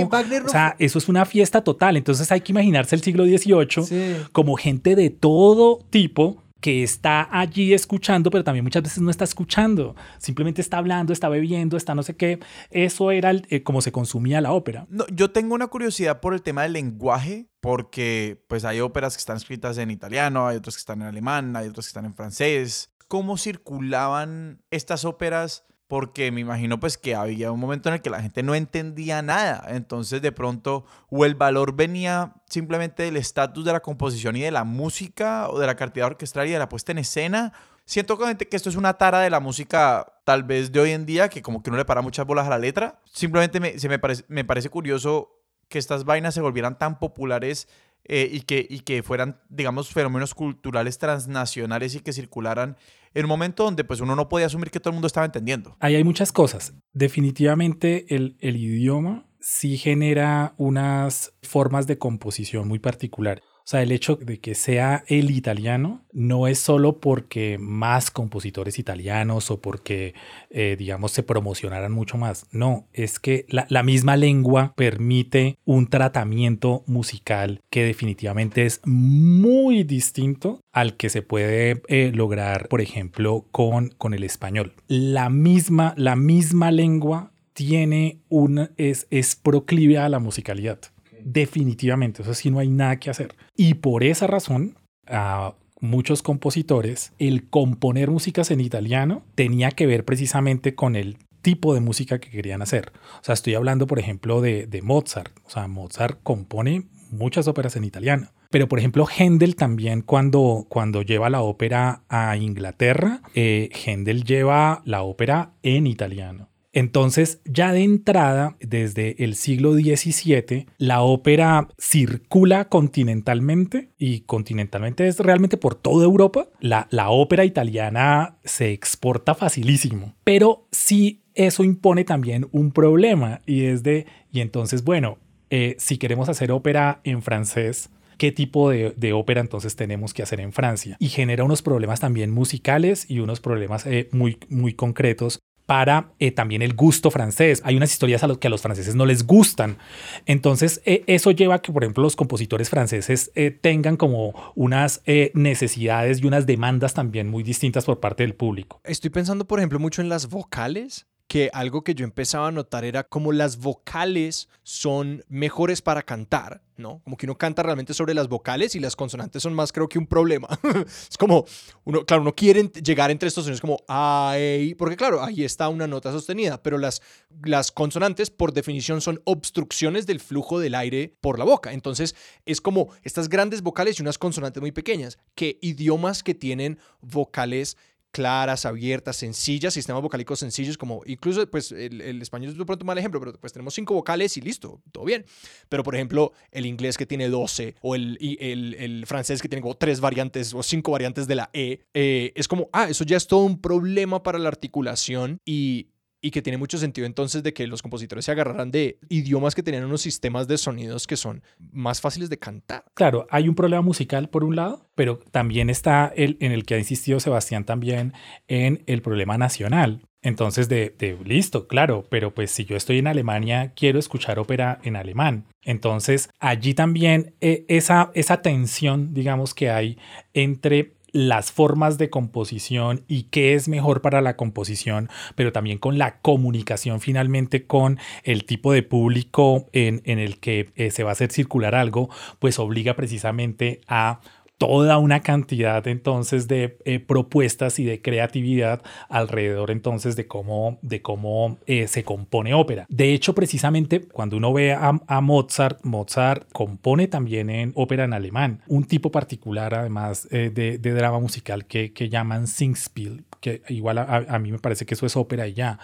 o sea, eso es una fiesta total, entonces hay que imaginarse el siglo XVIII como gente de todo tipo que está allí escuchando, pero también muchas veces no está escuchando, simplemente está hablando, está bebiendo, está no sé qué. Eso era eh, como se consumía la ópera. No, yo tengo una curiosidad por el tema del lenguaje, porque pues hay óperas que están escritas en italiano, hay otras que están en alemán, hay otras que están en francés. ¿Cómo circulaban estas óperas porque me imagino pues que había un momento en el que la gente no entendía nada, entonces de pronto o el valor venía simplemente del estatus de la composición y de la música o de la cantidad orquestral y de la puesta en escena. Siento que esto es una tara de la música tal vez de hoy en día que como que no le para muchas bolas a la letra. Simplemente me, se me, parece, me parece curioso que estas vainas se volvieran tan populares eh, y, que, y que fueran, digamos, fenómenos culturales transnacionales y que circularan en un momento donde pues uno no podía asumir que todo el mundo estaba entendiendo. Ahí hay muchas cosas. Definitivamente el, el idioma sí genera unas formas de composición muy particular. O sea, el hecho de que sea el italiano no es solo porque más compositores italianos o porque, eh, digamos, se promocionaran mucho más. No, es que la, misma lengua permite un tratamiento musical que definitivamente es muy distinto al que se puede eh, lograr, por ejemplo, con, con el español. La misma, la misma lengua tiene una, es, es proclive a la musicalidad definitivamente, eso sí no hay nada que hacer. Y por esa razón, a muchos compositores, el componer músicas en italiano tenía que ver precisamente con el tipo de música que querían hacer. O sea, estoy hablando, por ejemplo, de, Mozart. O sea, Mozart compone muchas óperas en italiano. Pero, por ejemplo, Händel también cuando, cuando lleva la ópera a Inglaterra, eh, Händel lleva la ópera en italiano. Entonces, ya de entrada, desde el siglo XVII, la ópera circula continentalmente y continentalmente es realmente por toda Europa. La, la ópera italiana se exporta facilísimo, pero sí eso impone también un problema y es de, y entonces, bueno, eh, si queremos hacer ópera en francés, qué tipo de, ópera entonces tenemos que hacer en Francia. Y genera unos problemas también musicales y unos problemas eh, muy, muy concretos para eh, también el gusto francés. Hay unas historias a los que a los franceses no les gustan. Entonces, eh, eso lleva a que, por ejemplo, los compositores franceses eh, tengan como unas necesidades y unas demandas también muy distintas por parte del público. Estoy pensando, por ejemplo, mucho en las vocales que algo que yo empezaba a notar era como las vocales son mejores para cantar, ¿no? Como que uno canta realmente sobre las vocales y las consonantes son más creo que un problema. *laughs* es como, uno, claro, uno quiere llegar entre estos sonidos como ay, porque claro, ahí está una nota sostenida, pero las, las consonantes por definición son obstrucciones del flujo del aire por la boca. Entonces es como estas grandes vocales y unas consonantes muy pequeñas, que idiomas que tienen vocales claras, abiertas, sencillas, sistemas vocálicos sencillos, como incluso pues el, español es de pronto un mal ejemplo, pero pues tenemos cinco vocales y listo, todo bien. Pero por ejemplo, el inglés que tiene 12 o el, el, francés que tiene como tres variantes o cinco variantes de la E, eh, es como, ah, eso ya es todo un problema para la articulación y y que tiene mucho sentido entonces de que los compositores se agarraran de idiomas que tenían unos sistemas de sonidos que son más fáciles de cantar. Claro, hay un problema musical por un lado, pero también está el en el que ha insistido Sebastián también en el problema nacional. Entonces, de, listo, claro, pero pues si yo estoy en Alemania, quiero escuchar ópera en alemán. Entonces, allí también eh, esa, esa tensión, digamos, que hay entre las formas de composición y qué es mejor para la composición, pero también con la comunicación finalmente con el tipo de público en, el que eh, se va a hacer circular algo, pues obliga precisamente a toda una cantidad entonces de eh, propuestas y de creatividad alrededor entonces de cómo, de cómo eh, se compone ópera. De hecho, precisamente cuando uno ve a, Mozart, Mozart compone también en ópera en alemán, un tipo particular además eh, de, drama musical que, que llaman Singspiel, que igual a, mí me parece que eso es ópera y ya,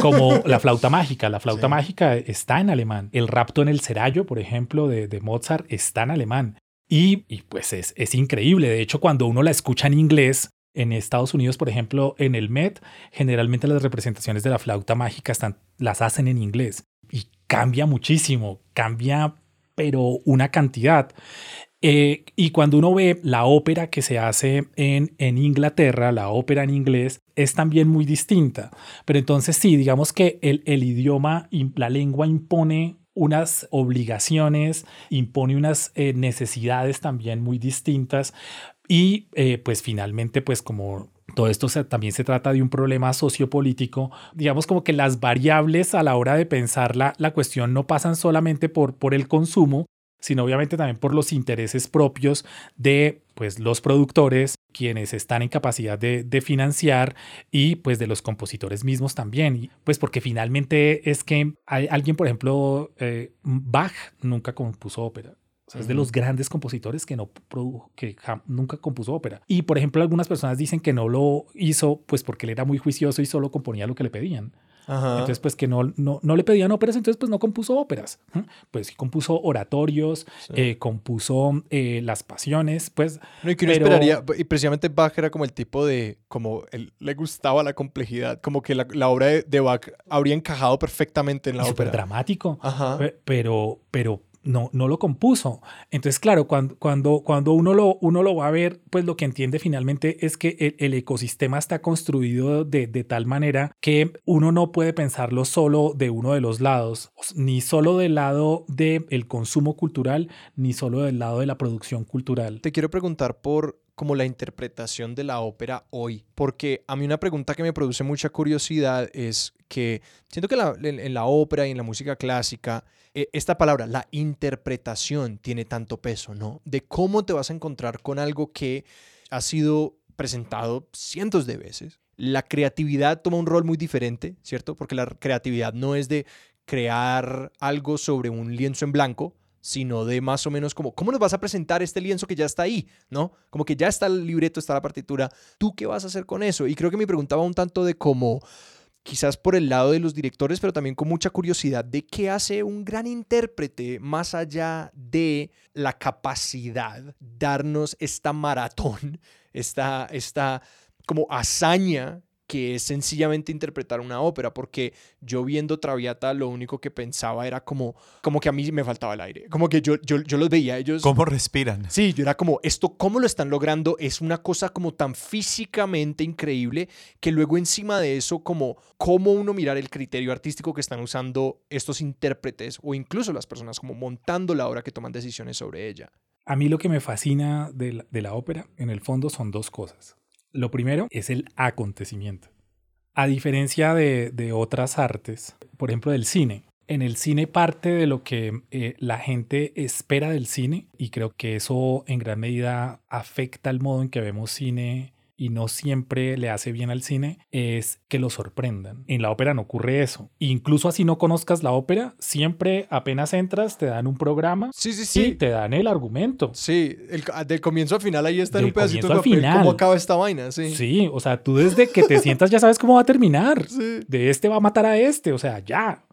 como la flauta mágica. La flauta mágica está en alemán. El rapto en el Serallo, por ejemplo, de, de Mozart, está en alemán. Y, pues es, es increíble. De hecho, cuando uno la escucha en inglés, en Estados Unidos, por ejemplo, en el Met, generalmente las representaciones de la flauta mágica las hacen en inglés. Y cambia muchísimo, cambia, pero una cantidad. Eh, y cuando uno ve la ópera que se hace en, en Inglaterra, la ópera en inglés, es también muy distinta. Pero entonces sí, digamos que el, el idioma, la lengua impone unas obligaciones, impone unas eh, necesidades también muy distintas y eh, pues finalmente pues como todo esto también se trata de un problema sociopolítico. Digamos como que las variables a la hora de pensar la, la cuestión no pasan solamente por, por el consumo, sino obviamente también por los intereses propios de pues, los productores, quienes están en capacidad de, financiar y pues de los compositores mismos también. Pues porque finalmente es que hay alguien, por ejemplo, eh, Bach nunca compuso ópera. es de los grandes compositores que, no que nunca compuso ópera. Y, por ejemplo, algunas personas dicen que no lo hizo pues porque él era muy juicioso y solo componía lo que le pedían. Entonces, pues que no, no, no, le pedían óperas, entonces pues no compuso óperas. Pues sí compuso oratorios, eh, compuso eh, las pasiones, pues... No, y que uno esperaría, y precisamente Bach era como el tipo de, como él le gustaba la complejidad, como que la, la obra de, Bach habría encajado perfectamente en la ópera. Súper dramático, pero, pero no, no lo compuso. Entonces, claro, cuando, cuando, cuando uno, lo, uno lo va a ver, pues lo que entiende finalmente es que el, ecosistema está construido de, tal manera que uno no puede pensarlo solo de uno de los lados, ni solo del lado del consumo cultural, ni solo del lado de la producción cultural. Te quiero preguntar por como la interpretación de la ópera hoy, porque a mí una pregunta que me produce mucha curiosidad es que siento que en la ópera y en la música clásica, eh, esta palabra, la interpretación, tiene tanto peso, ¿no? De cómo te vas a encontrar con algo que ha sido presentado cientos de veces. La creatividad toma un rol muy diferente, ¿cierto? Porque la creatividad no es de crear algo sobre un lienzo en blanco, sino de más o menos como, ¿cómo nos vas a presentar este lienzo que ya está ahí? ¿No? Como que ya está el libreto, está la partitura, ¿tú qué vas a hacer con eso? Y creo que me preguntaba un tanto de cómo quizás por el lado de los directores, pero también con mucha curiosidad de qué hace un gran intérprete más allá de la capacidad darnos esta maratón, esta, esta como hazaña que es sencillamente interpretar una ópera, porque yo viendo Traviata lo único que pensaba era como, como que a mí me faltaba el aire, como que yo, yo, yo los veía ellos. ¿Cómo respiran? Sí, yo era como, esto, ¿cómo lo están logrando? Es una cosa como tan físicamente increíble que luego encima de eso, como cómo uno mirar el criterio artístico que están usando estos intérpretes o incluso las personas como montando la obra que toman decisiones sobre ella. A mí lo que me fascina de la, de la ópera, en el fondo, son dos cosas. Lo primero es el acontecimiento. A diferencia de, otras artes, por ejemplo del cine, en el cine parte de lo que eh, la gente espera del cine y creo que eso en gran medida afecta el modo en que vemos cine y no siempre le hace bien al cine es que lo sorprendan. En la ópera no ocurre eso. Incluso así no conozcas la ópera, siempre apenas entras te dan un programa sí, sí, sí. y te dan el argumento. Sí, el, del comienzo al final ahí está en un pedacito al final. cómo acaba esta vaina, sí. Sí, o sea, tú desde que te sientas ya sabes cómo va a terminar. *laughs* De este va a matar a este, o sea, ya.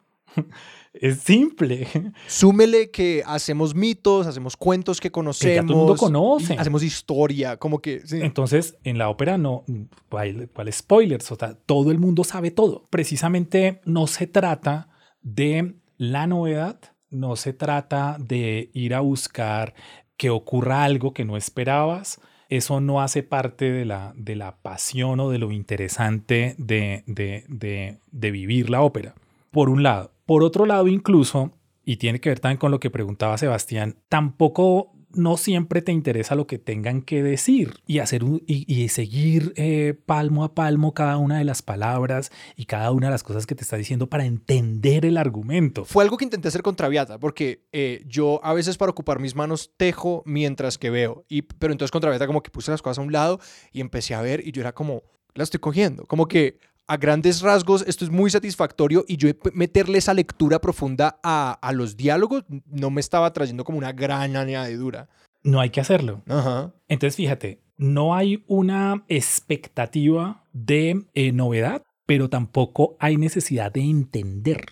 Es simple. Súmele que hacemos mitos, hacemos cuentos que conocemos. Que todo el mundo conoce. Hacemos historia, como que... Entonces, en la ópera no, ¿cuál, spoilers? O sea, todo el mundo sabe todo. Precisamente no se trata de la novedad, no se trata de ir a buscar que ocurra algo que no esperabas. Eso no hace parte de la, de la pasión o de lo interesante de, de, de, de vivir la ópera. Por un lado. Por otro lado, incluso, y tiene que ver también con lo que preguntaba Sebastián, tampoco no siempre te interesa lo que tengan que decir y hacer y, seguir eh, palmo a palmo cada una de las palabras y cada una de las cosas que te está diciendo para entender el argumento. Fue algo que intenté hacer con Traviata, porque eh, yo a veces para ocupar mis manos tejo mientras que veo, y, pero entonces con Traviata como que puse las cosas a un lado y empecé a ver y yo era como, la estoy cogiendo, como que a grandes rasgos esto es muy satisfactorio y yo meterle esa lectura profunda a, a los diálogos no me estaba trayendo como una gran añadidura. No hay que hacerlo. Entonces fíjate, no hay una expectativa de eh, novedad, pero tampoco hay necesidad de entender.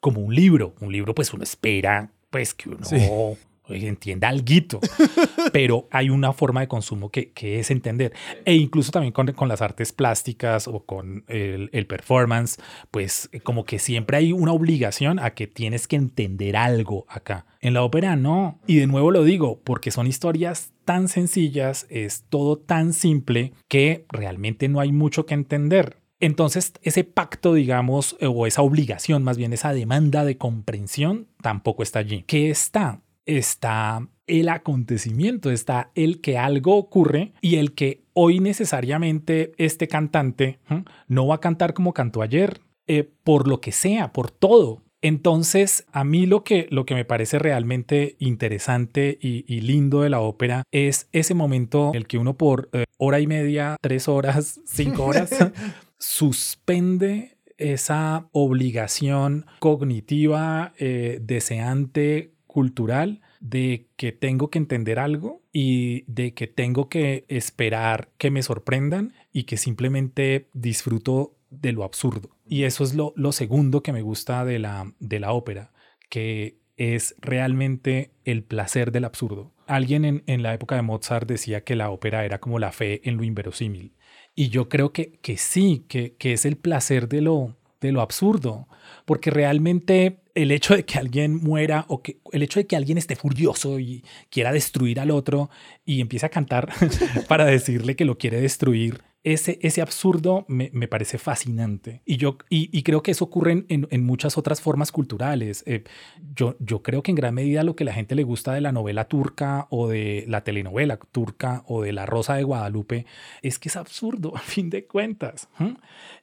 Como un libro. Un libro pues uno espera pues que uno entienda algo, *laughs* pero hay una forma de consumo que, que, es entender. E incluso también con, con las artes plásticas o con el, el, performance, pues como que siempre hay una obligación a que tienes que entender algo acá. En la ópera no. Y de nuevo lo digo, porque son historias tan sencillas, es todo tan simple que realmente no hay mucho que entender. Entonces, ese pacto, digamos, o esa obligación, más bien esa demanda de comprensión, tampoco está allí. ¿Qué está? Está el acontecimiento, está el que algo ocurre y el que hoy necesariamente este cantante no va a cantar como cantó ayer, eh, por lo que sea, por todo. Entonces, a mí lo que, lo que me parece realmente interesante y, lindo de la ópera es ese momento en el que uno por eh, hora y media, tres horas, *laughs* cinco horas, *laughs* suspende esa obligación cognitiva, eh, deseante, cultural de que tengo que entender algo y de que tengo que esperar que me sorprendan y que simplemente disfruto de lo absurdo. Y eso es lo, lo segundo que me gusta de la, de la ópera, que es realmente el placer del absurdo. Alguien en, en, la época de Mozart decía que la ópera era como la fe en lo inverosímil. Y yo creo que, que sí, que, que es el placer de lo, de lo absurdo, porque realmente el hecho de que alguien muera o que el hecho de que alguien esté furioso y quiera destruir al otro y empiece a cantar *laughs* para decirle que lo quiere destruir, ese, ese absurdo me, me, parece fascinante. Y, yo, y, creo que eso ocurre en, en, muchas otras formas culturales. Eh, yo, yo creo que en gran medida lo que la gente le gusta de la novela turca o de la telenovela turca o de La Rosa de Guadalupe es que es absurdo, *laughs* a fin de cuentas.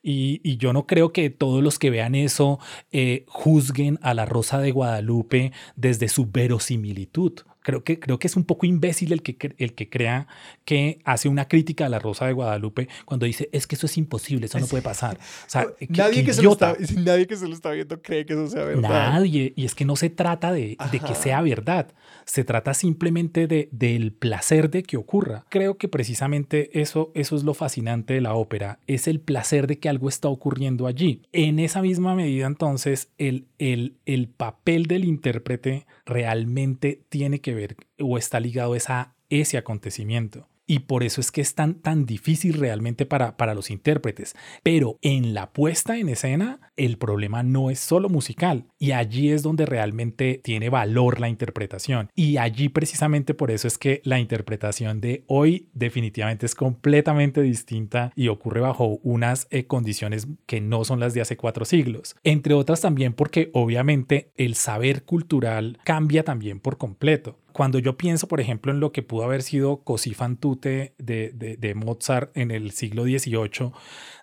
Y, y, yo no creo que todos los que vean eso eh, juzguen a La Rosa de Guadalupe desde su verosimilitud creo que, creo que es un poco imbécil el que, el que crea que hace una crítica a la Rosa de Guadalupe cuando dice, es que eso es imposible, eso no puede pasar. O sea, *laughs* nadie, que se lo está, nadie que se lo está viendo cree que eso sea verdad. Nadie. Y es que no se trata de, de que sea verdad. Se trata simplemente de, del placer de que ocurra. Creo que precisamente eso, eso es lo fascinante de la ópera. Es el placer de que algo está ocurriendo allí. En esa misma medida, entonces, el, el, el papel del intérprete realmente tiene que ver o está ligado a ese acontecimiento y por eso es que es tan, tan difícil realmente para, para los intérpretes. Pero en la puesta en escena, el problema no es solo musical y allí es donde realmente tiene valor la interpretación. Y allí precisamente por eso es que la interpretación de hoy definitivamente es completamente distinta y ocurre bajo unas eh, condiciones que no son las de hace cuatro siglos. Entre otras también porque obviamente el saber cultural cambia también por completo cuando yo pienso, por ejemplo, en lo que pudo haber sido Così fan tutte de, de, Mozart en el siglo XVIII,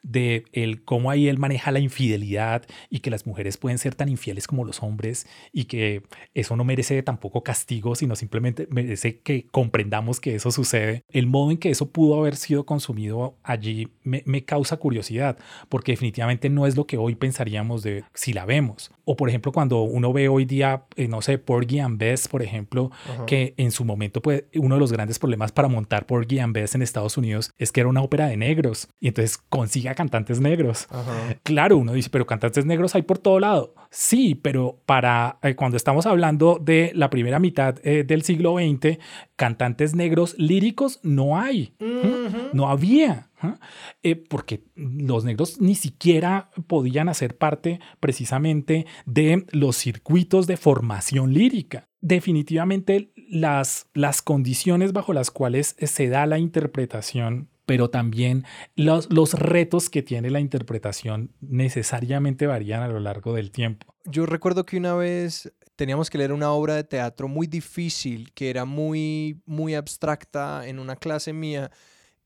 de el, cómo ahí él maneja la infidelidad y que las mujeres pueden ser tan infieles como los hombres y que eso no merece tampoco castigo, sino simplemente merece que comprendamos que eso sucede. El modo en que eso pudo haber sido consumido allí me, me causa curiosidad, porque definitivamente no es lo que hoy pensaríamos de si la vemos. O por ejemplo, cuando uno ve hoy día, eh, no sé, Porgy and Bess, por ejemplo, que en su momento, pues, uno de los grandes problemas para montar Porgy and Bess en Estados Unidos es que era una ópera de negros y entonces consigue a cantantes negros. Claro, uno dice, pero cantantes negros hay por todo lado. Sí, pero para eh, cuando estamos hablando de la primera mitad eh, del siglo XX, cantantes negros líricos no hay, no había. Eh, porque los negros ni siquiera podían hacer parte precisamente de los circuitos de formación lírica. Definitivamente las, las condiciones bajo las cuales se da la interpretación pero también los, los retos que tiene la interpretación necesariamente varían a lo largo del tiempo. yo recuerdo que una vez teníamos que leer una obra de teatro muy difícil, que era muy, muy abstracta en una clase mía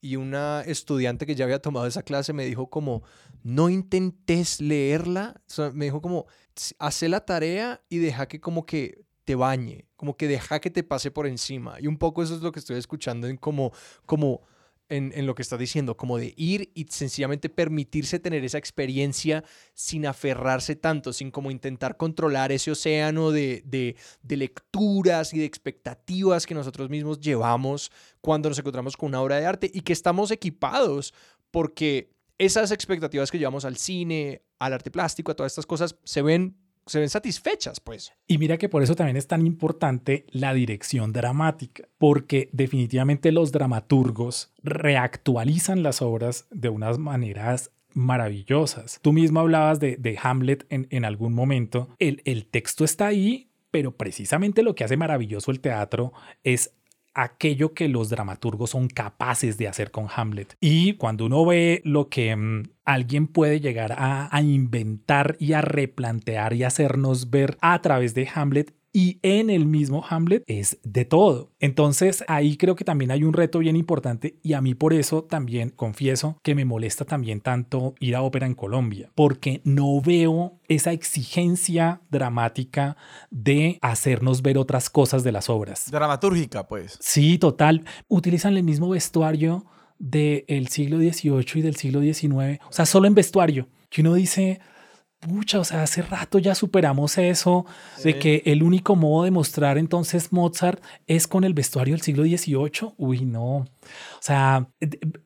y una estudiante que ya había tomado esa clase me dijo como, no intentes leerla, me dijo como, hace la tarea y deja que como que te bañe, como que deja que te pase por encima. Y un poco eso es lo que estoy escuchando en como, como en, lo que estás diciendo, como de ir y sencillamente permitirse tener esa experiencia sin aferrarse tanto, sin como intentar controlar ese océano de, de, de, lecturas y de expectativas que nosotros mismos llevamos cuando nos encontramos con una obra de arte y que estamos equipados porque esas expectativas que llevamos al cine, al arte plástico, a todas estas cosas, se ven se ven satisfechas, pues. Y mira que por eso también es tan importante la dirección dramática, porque definitivamente los dramaturgos reactualizan las obras de unas maneras maravillosas. Tú mismo hablabas de, Hamlet en, en, algún momento. El, el texto está ahí, pero precisamente lo que hace maravilloso el teatro es aquello que los dramaturgos son capaces de hacer con Hamlet. Y cuando uno ve lo que mm, alguien puede llegar a, a, inventar y a replantear y hacernos ver a través de Hamlet, y en el mismo Hamlet es de todo. Entonces ahí creo que también hay un reto bien importante y a mí por eso también confieso que me molesta también tanto ir a ópera en Colombia, porque no veo esa exigencia dramática de hacernos ver otras cosas de las obras. Dramatúrgica, pues. Sí, total. Utilizan el mismo vestuario del siglo XVIII y del siglo XIX, o sea, solo en vestuario, que uno dice, pucha, o sea, hace rato ya superamos eso, de que el único modo de mostrar entonces Mozart es con el vestuario del siglo XVIII. Uy, no. O sea,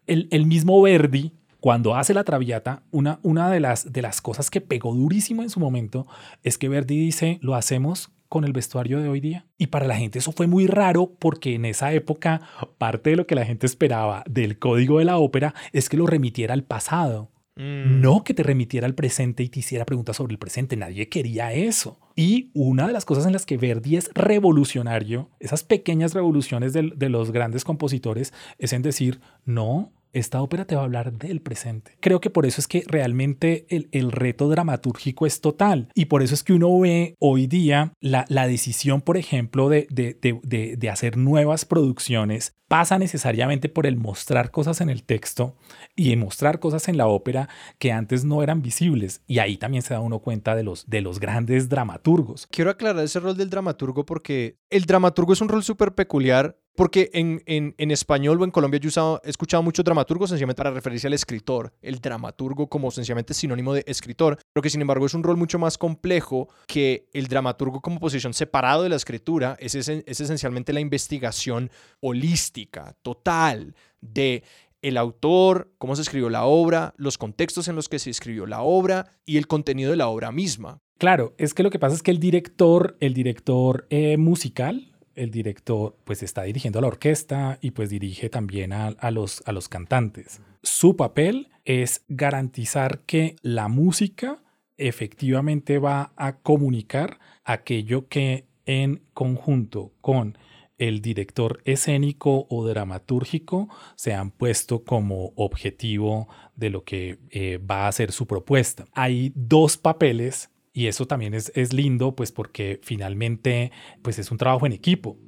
el, el mismo Verdi, cuando hace la Traviata, una, una de, las, de las cosas que pegó durísimo en su momento es que Verdi dice, lo hacemos con el vestuario de hoy día. Y para la gente eso fue muy raro porque en esa época parte de lo que la gente esperaba del código de la ópera es que lo remitiera al pasado. Mm. No que te remitiera al presente y te hiciera preguntas sobre el presente. Nadie quería eso. Y una de las cosas en las que Verdi es revolucionario, esas pequeñas revoluciones de, de los grandes compositores, es en decir, no, esta ópera te va a hablar del presente. Creo que por eso es que realmente el, el reto dramatúrgico es total y por eso es que uno ve hoy día la, la decisión, por ejemplo, de, de, de, de, hacer nuevas producciones pasa necesariamente por el mostrar cosas en el texto y mostrar cosas en la ópera que antes no eran visibles. Y ahí también se da uno cuenta de los, de los grandes dramaturgos. Quiero aclarar ese rol del dramaturgo porque el dramaturgo es un rol súper peculiar porque en, en, en, español o en Colombia yo he, escuchado mucho dramaturgo sencillamente para referirse al escritor, el dramaturgo como sencillamente sinónimo de escritor, pero que sin embargo es un rol mucho más complejo que el dramaturgo como posición separado de la escritura, es, es, es esencialmente la investigación holística, total, de el autor, cómo se escribió la obra, los contextos en los que se escribió la obra y el contenido de la obra misma. Claro, es que lo que pasa es que el director, el director eh, musical, el director pues está dirigiendo a la orquesta y pues dirige también a, los, a los cantantes. Su papel es garantizar que la música efectivamente va a comunicar aquello que en conjunto con el director escénico o dramatúrgico se han puesto como objetivo de lo que eh, va a ser su propuesta. Hay dos papeles y eso también es, es lindo, pues porque finalmente pues es un trabajo en equipo.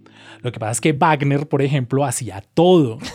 Lo que pasa es que Wagner, por ejemplo, hacía todo. *laughs*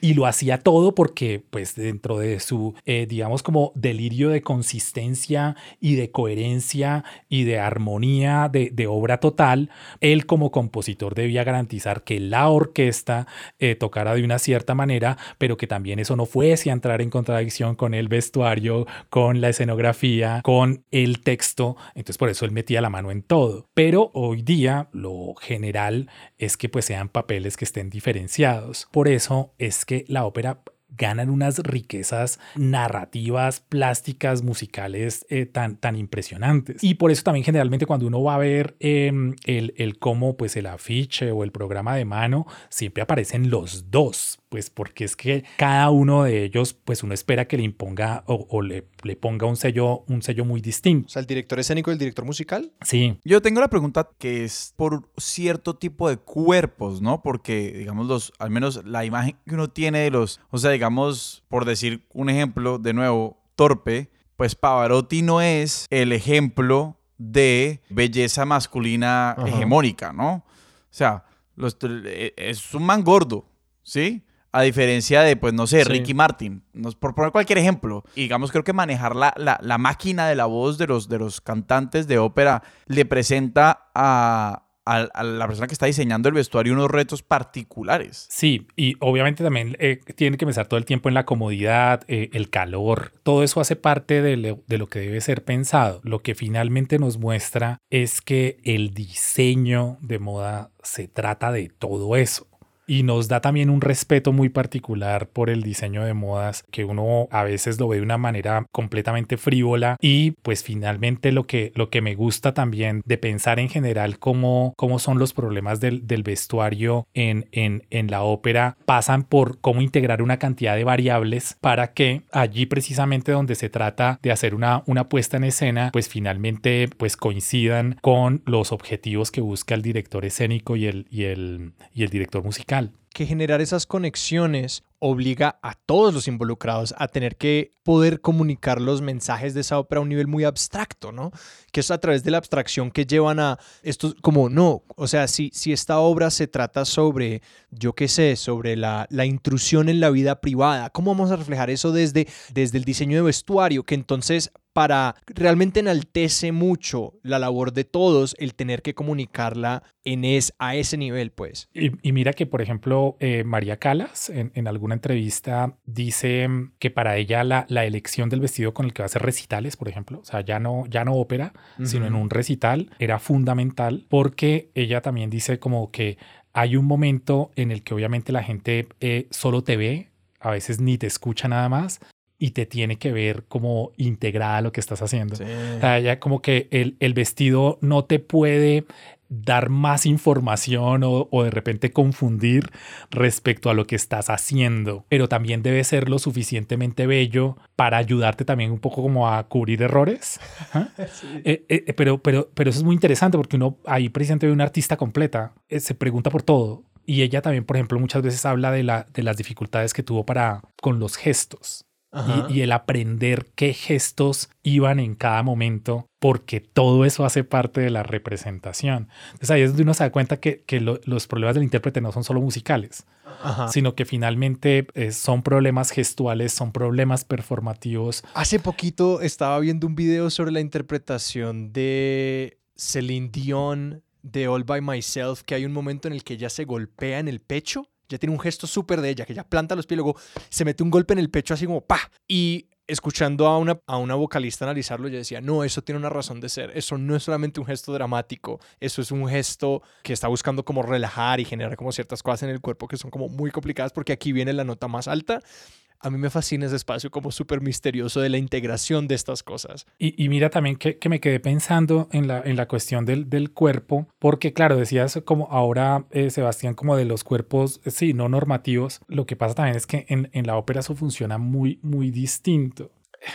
Y lo hacía todo porque, pues, dentro de su, eh, digamos, como delirio de consistencia y de coherencia y de armonía de, de, obra total, él como compositor debía garantizar que la orquesta eh, tocara de una cierta manera, pero que también eso no fuese a entrar en contradicción con el vestuario, con la escenografía, con el texto. Entonces, por eso él metía la mano en todo. Pero hoy día, lo general es que pues sean papeles que estén diferenciados. Por eso es que la ópera ganan unas riquezas narrativas, plásticas, musicales eh, tan, tan impresionantes. Y por eso también generalmente cuando uno va a ver em, el, el cómo pues el afiche o el programa de mano, siempre aparecen los dos, pues porque es que cada uno de ellos pues uno espera que le imponga o, le, le, ponga un sello, un sello muy distinto. O sea, el director escénico y el director musical. Sí. Yo tengo la pregunta que es por cierto tipo de cuerpos, ¿no? Porque digamos los, al menos la imagen que uno tiene de los, o sea, digamos, por decir un ejemplo, de nuevo, torpe, pues Pavarotti no es el ejemplo de belleza masculina hegemónica, ¿no? O sea, eh, es un man gordo, ¿sí? A diferencia de, pues, no sé, Ricky Martin. por poner cualquier ejemplo. digamos, creo que manejar la, la, máquina de la voz de los, de los cantantes de ópera le presenta a, a, la persona que está diseñando el vestuario unos retos particulares. Sí, y obviamente también eh, tiene que pensar todo el tiempo en la comodidad, eh, el calor, todo eso hace parte de, de, lo que debe ser pensado. Lo que finalmente nos muestra es que el diseño de moda se trata de todo eso y nos da también un respeto muy particular por el diseño de modas que uno a veces lo ve de una manera completamente frívola y pues finalmente lo que, lo que me gusta también de pensar en general cómo, cómo son los problemas del, del vestuario en, en, en la ópera pasan por cómo integrar una cantidad de variables para que allí precisamente donde se trata de hacer una, una puesta en escena pues finalmente pues coincidan con los objetivos que busca el director escénico y el, y el, y el director musical fiscal que generar esas conexiones obliga a todos los involucrados a tener que poder comunicar los mensajes de esa ópera a un nivel muy abstracto, ¿no? Que es a través de la abstracción que llevan a esto, como no, o sea, si, si esta obra se trata sobre, yo qué sé, sobre la, la intrusión en la vida privada, ¿cómo vamos a reflejar eso desde, desde el diseño de vestuario? Que entonces para realmente enaltece mucho la labor de todos el tener que comunicarla en es, a ese nivel, pues. Y, mira que, por ejemplo, eh, María Calas en, en alguna entrevista dice que para ella la, la, elección del vestido con el que va a hacer recitales, por ejemplo, o sea, ya no, ya no ópera, sino en un recital, era fundamental porque ella también dice como que hay un momento en el que obviamente la gente eh, solo te ve, a veces ni te escucha nada más, y te tiene que ver como integrada a lo que estás haciendo. O sea, ya como que el, el, vestido no te puede dar más información o, de repente confundir respecto a lo que estás haciendo, pero también debe ser lo suficientemente bello para ayudarte también un poco como a cubrir errores. ¿ah? *laughs* Eh, eh, pero, pero, pero eso es muy interesante porque uno ahí precisamente ve una artista completa, eh, se pregunta por todo. Y ella también, por ejemplo, muchas veces habla de, la, de las dificultades que tuvo para con los gestos y, el aprender qué gestos iban en cada momento, porque todo eso hace parte de la representación. Entonces ahí es donde uno se da cuenta que, los problemas del intérprete no son solo musicales, sino que finalmente eh, son problemas gestuales, son problemas performativos. Hace poquito estaba viendo un video sobre la interpretación de Celine Dion de All by Myself, que hay un momento en el que ella se golpea en el pecho ya tiene un gesto súper de ella, que ya planta los pies, luego se mete un golpe en el pecho así como pa. Y escuchando a una, a una vocalista analizarlo, yo decía, no, eso tiene una razón de ser. Eso no es solamente un gesto dramático, eso es un gesto que está buscando como relajar y generar como ciertas cosas en el cuerpo que son como muy complicadas porque aquí viene la nota más alta a mí me fascina ese espacio como súper misterioso de la integración de estas cosas. Y, mira también que, me quedé pensando en la, en la cuestión del, del cuerpo, porque claro, decías como ahora, eh, Sebastián, como de los cuerpos, sí, no normativos, lo que pasa también es que en, en la ópera eso funciona muy, muy distinto.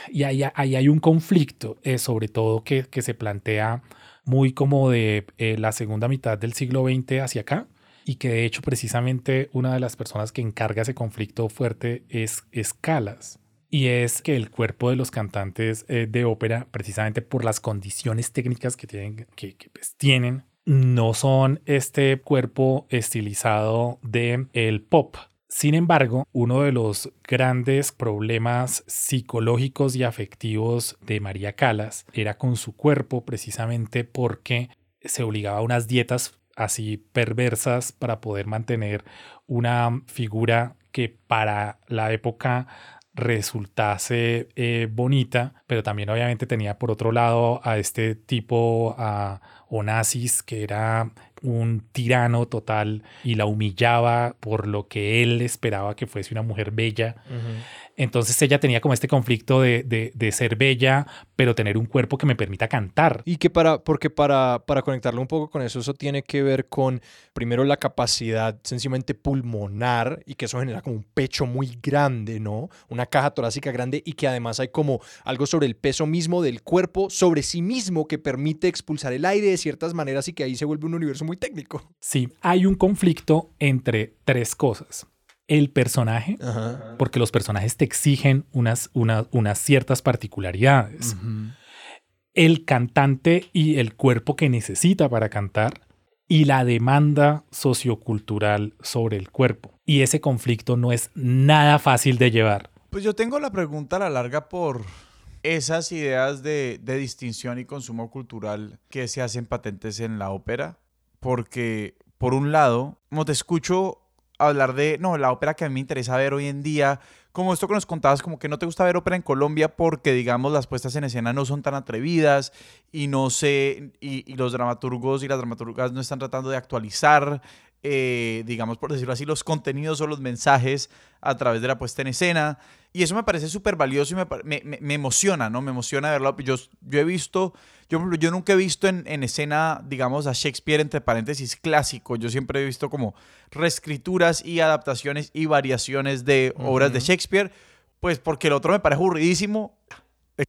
Y ahí, ahí hay un conflicto, eh, sobre todo que, que, se plantea muy como de eh, la segunda mitad del siglo XX hacia acá, y que de hecho precisamente una de las personas que encarga ese conflicto fuerte es Escalas. Y es que el cuerpo de los cantantes eh, de ópera, precisamente por las condiciones técnicas que tienen, que, pues, tienen, no son este cuerpo estilizado de el pop. Sin embargo, uno de los grandes problemas psicológicos y afectivos de María Calas era con su cuerpo, precisamente porque se obligaba a unas dietas así perversas para poder mantener una figura que para la época resultase eh, bonita, pero también obviamente tenía por otro lado a este tipo, a Onassis, que era un tirano total y la humillaba por lo que él esperaba que fuese una mujer bella. Entonces ella tenía como este conflicto de, de, ser bella, pero tener un cuerpo que me permita cantar. Y que para, porque para, para conectarlo un poco con eso, eso tiene que ver con, primero, la capacidad sencillamente pulmonar y que eso genera como un pecho muy grande, ¿no? Una caja torácica grande y que además hay como algo sobre el peso mismo del cuerpo, sobre sí mismo, que permite expulsar el aire de ciertas maneras y que ahí se vuelve un universo muy técnico. Sí, hay un conflicto entre tres cosas. El personaje, Ajá. porque los personajes te exigen unas, una- unas ciertas particularidades. El cantante y el cuerpo que necesita para cantar y la demanda sociocultural sobre el cuerpo. Y ese conflicto no es nada fácil de llevar. Pues yo tengo la pregunta a la larga por esas ideas de, de distinción y consumo cultural que se hacen patentes en la ópera. Porque, por un lado, como te escucho hablar de, no, la ópera que a mí me interesa ver hoy en día, como esto que nos contabas, como que no te gusta ver ópera en Colombia porque, digamos, las puestas en escena no son tan atrevidas y no sé, y, y los dramaturgos y las dramaturgas no están tratando de actualizar, eh, digamos, por decirlo así, los contenidos o los mensajes a través de la puesta en escena. Y eso me parece súper valioso y me, me- me- emociona, ¿no? Me emociona verlo. Yo, yo he visto, yo, yo nunca he visto en, en escena, digamos, a Shakespeare, entre paréntesis, clásico. Yo siempre he visto como reescrituras y adaptaciones y variaciones de obras de. Shakespeare, pues porque el otro me parece aburridísimo.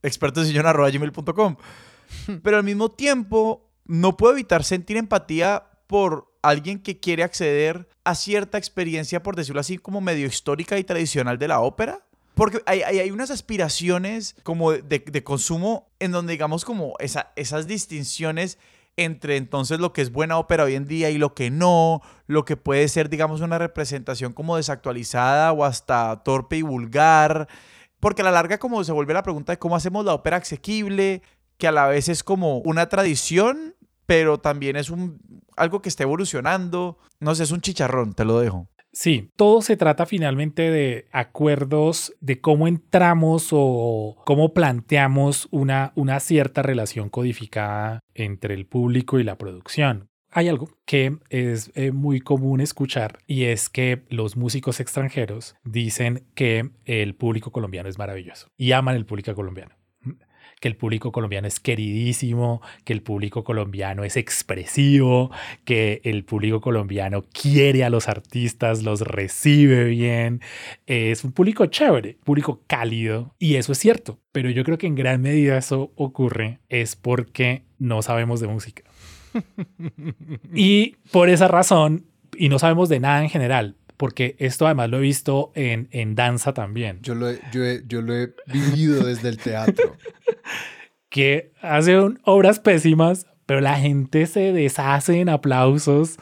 expertosillon.com. *laughs* Pero al mismo tiempo, no puedo evitar sentir empatía por alguien que quiere acceder a cierta experiencia, por decirlo así, como medio histórica y tradicional de la ópera. Porque hay, hay, unas aspiraciones como de, de- de consumo en donde digamos como esa, esas distinciones entre entonces lo que es buena ópera hoy en día y lo que no, lo que puede ser digamos una representación como desactualizada o hasta torpe y vulgar, porque a la larga como se vuelve la pregunta de cómo hacemos la ópera asequible, que a la vez es como una tradición, pero también es un algo que está evolucionando, no sé, es un chicharrón, te lo dejo. Sí, todo se trata finalmente de acuerdos de cómo entramos o cómo planteamos una, una cierta relación codificada entre el público y la producción. Hay algo que es eh, muy común escuchar y es que los músicos extranjeros dicen que el público colombiano es maravilloso y aman el público colombiano que el público colombiano es queridísimo, que el público colombiano es expresivo, que el público colombiano quiere a los artistas, los recibe bien, es un público chévere, público cálido, y eso es cierto, pero yo creo que en gran medida eso ocurre es porque no sabemos de música. *laughs* y por esa razón, y no sabemos de nada en general, porque esto además lo he visto en, en danza también. Yo lo, he, yo, he, yo lo he vivido desde el teatro. *laughs* que hacen obras pésimas, pero la gente se deshace en aplausos.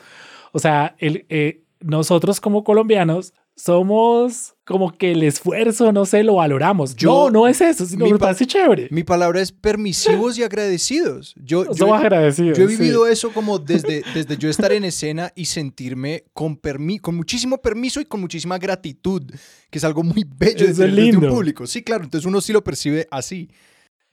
O sea, el, eh, nosotros como colombianos somos como que el esfuerzo, no sé, lo valoramos. Yo- no, no es eso, sino mi me parece chévere. Mi palabra es permisivos y agradecidos. Yo, yo, Somos agradecidos. yo he sí. vivido eso como desde, *laughs* desde yo estar en escena y sentirme con, permi con muchísimo permiso y con muchísima gratitud, que es algo muy bello Eso es desde, desde un lindo. público. Sí, claro, entonces uno sí lo percibe así.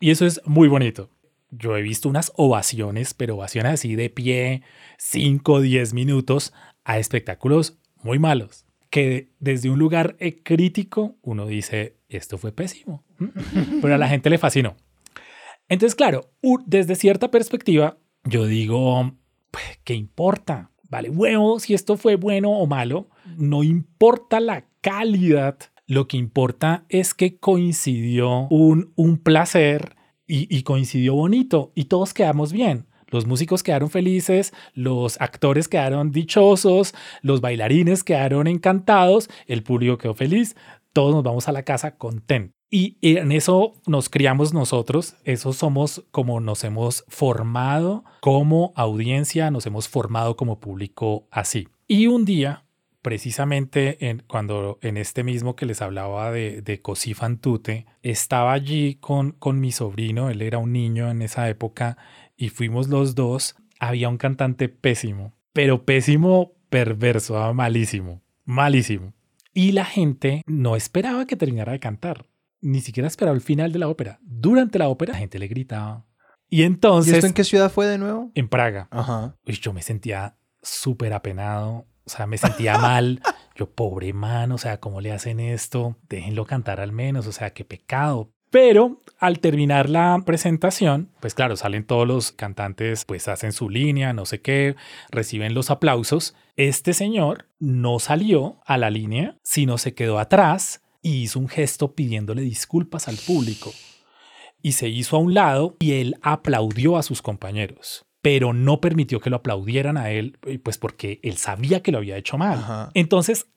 Y eso es muy bonito. Yo he visto unas ovaciones, pero ovaciones así de pie, 5 o 10 minutos, a espectáculos muy malos. Que desde un lugar eh, crítico uno dice, esto fue pésimo. *laughs* Pero a la gente le fascinó. Entonces, claro, desde cierta perspectiva, yo digo, pues, ¿qué importa? Vale, huevo, si esto fue bueno o malo, no importa la calidad. Lo que importa es que coincidió un, un placer y, y coincidió bonito y todos quedamos bien. Los músicos quedaron felices, los actores quedaron dichosos, los bailarines quedaron encantados, el público quedó feliz, todos nos vamos a la casa contentos. Y en eso nos criamos nosotros, eso somos como nos hemos formado como audiencia, nos hemos formado como público así. Y un día, precisamente en, cuando en este mismo que les hablaba de, de Così fan tutte, estaba allí con, con mi sobrino, él era un niño en esa época, y fuimos los dos, había un cantante pésimo, pero pésimo, perverso, ah, malísimo, malísimo. Y la gente no esperaba que terminara de cantar, ni siquiera esperaba el final de la ópera. Durante la ópera la gente le gritaba. Y ¿Y entonces, esto en qué ciudad fue de nuevo? en Praga, Ajá. Uy, yo me sentía súper apenado, o sea, me sentía *laughs* mal. Yo, pobre man, o sea, ¿cómo le hacen esto? Déjenlo cantar al menos, o sea, qué pecado. Pero al terminar la presentación, pues claro, salen todos los cantantes, pues hacen su línea, no sé qué, reciben los aplausos. Este señor no salió a la línea, sino se quedó atrás y hizo un gesto pidiéndole disculpas al público. Y se hizo a un lado y él aplaudió a sus compañeros, pero no permitió que lo aplaudieran a él, pues porque él sabía que lo había hecho mal. Ajá. Entonces,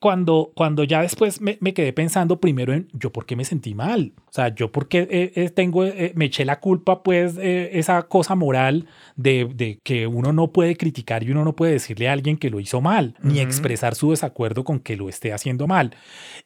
cuando, cuando ya después me, me, quedé pensando primero en yo por qué me sentí mal. O sea, yo por qué eh, eh, tengo, eh, me eché la culpa, pues, esa cosa moral de, de, que uno no puede criticar y uno no puede decirle a alguien que lo hizo mal, ni expresar su desacuerdo con que lo esté haciendo mal.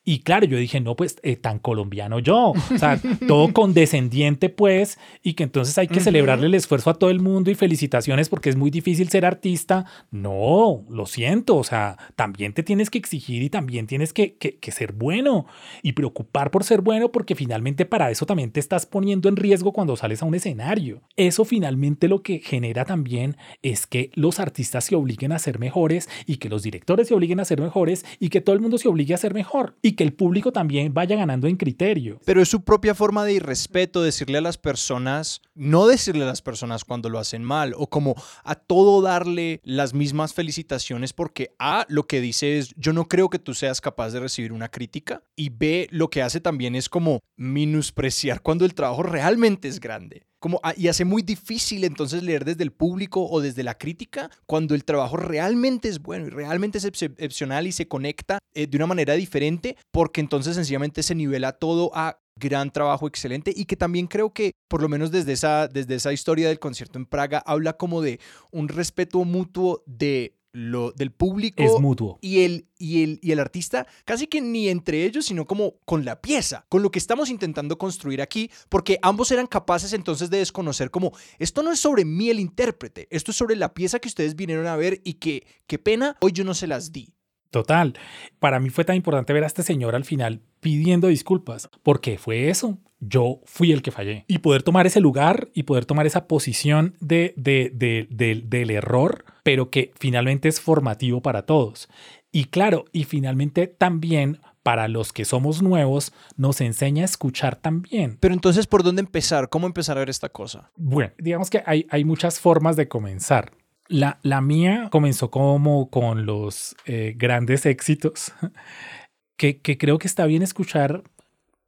Y claro, yo dije, no, pues, tan colombiano yo. O sea, *laughs* todo condescendiente, pues, y que entonces hay que celebrarle el esfuerzo a todo el mundo y felicitaciones porque es muy difícil ser artista. No, lo siento. O sea, también te tienes que exigir y también tienes que, ser bueno y preocupar por ser bueno porque finalmente para eso también te estás poniendo en riesgo cuando sales a un escenario. Eso finalmente lo que genera también es que los artistas se obliguen a ser mejores y que los directores se obliguen a ser mejores y que todo el mundo se obligue a ser mejor y que el público también vaya ganando en criterio. Pero es su propia forma de irrespeto decirle a las personas, no decirle a las personas cuando lo hacen mal o como a todo darle las mismas felicitaciones porque A, lo que dice es, yo no creo que tú seas capaz de recibir una crítica y B, lo que hace también es como minuspreciar cuando el trabajo realmente es grande. Como, ah, y hace muy difícil entonces leer desde el público o desde la crítica cuando el trabajo realmente es bueno y realmente es excepcional y se conecta eh, de una manera diferente porque entonces sencillamente se nivela todo a gran trabajo excelente y que también creo que por lo menos desde esa, desde esa historia del concierto en Praga habla como de un respeto mutuo de lo, del público es mutuo. Y, el, y, el, y el artista, casi que ni entre ellos, sino como con la pieza, con lo que estamos intentando construir aquí, porque ambos eran capaces entonces de desconocer como, esto no es sobre mí el intérprete, esto es sobre la pieza que ustedes vinieron a ver y que, qué pena, hoy yo no se las di. Total. Para mí fue tan importante ver a este señor al final pidiendo disculpas, porque fue eso. Yo fui el que fallé. Y poder tomar ese lugar y poder tomar esa posición de, de, del error, pero que finalmente es formativo para todos. Y claro, y finalmente también para los que somos nuevos, nos enseña a escuchar también. Pero entonces, ¿por dónde empezar? ¿Cómo empezar a ver esta cosa? Bueno, digamos que hay, hay muchas formas de comenzar. La, la mía comenzó como con los eh, grandes éxitos, *laughs* que, que, creo que está bien escuchar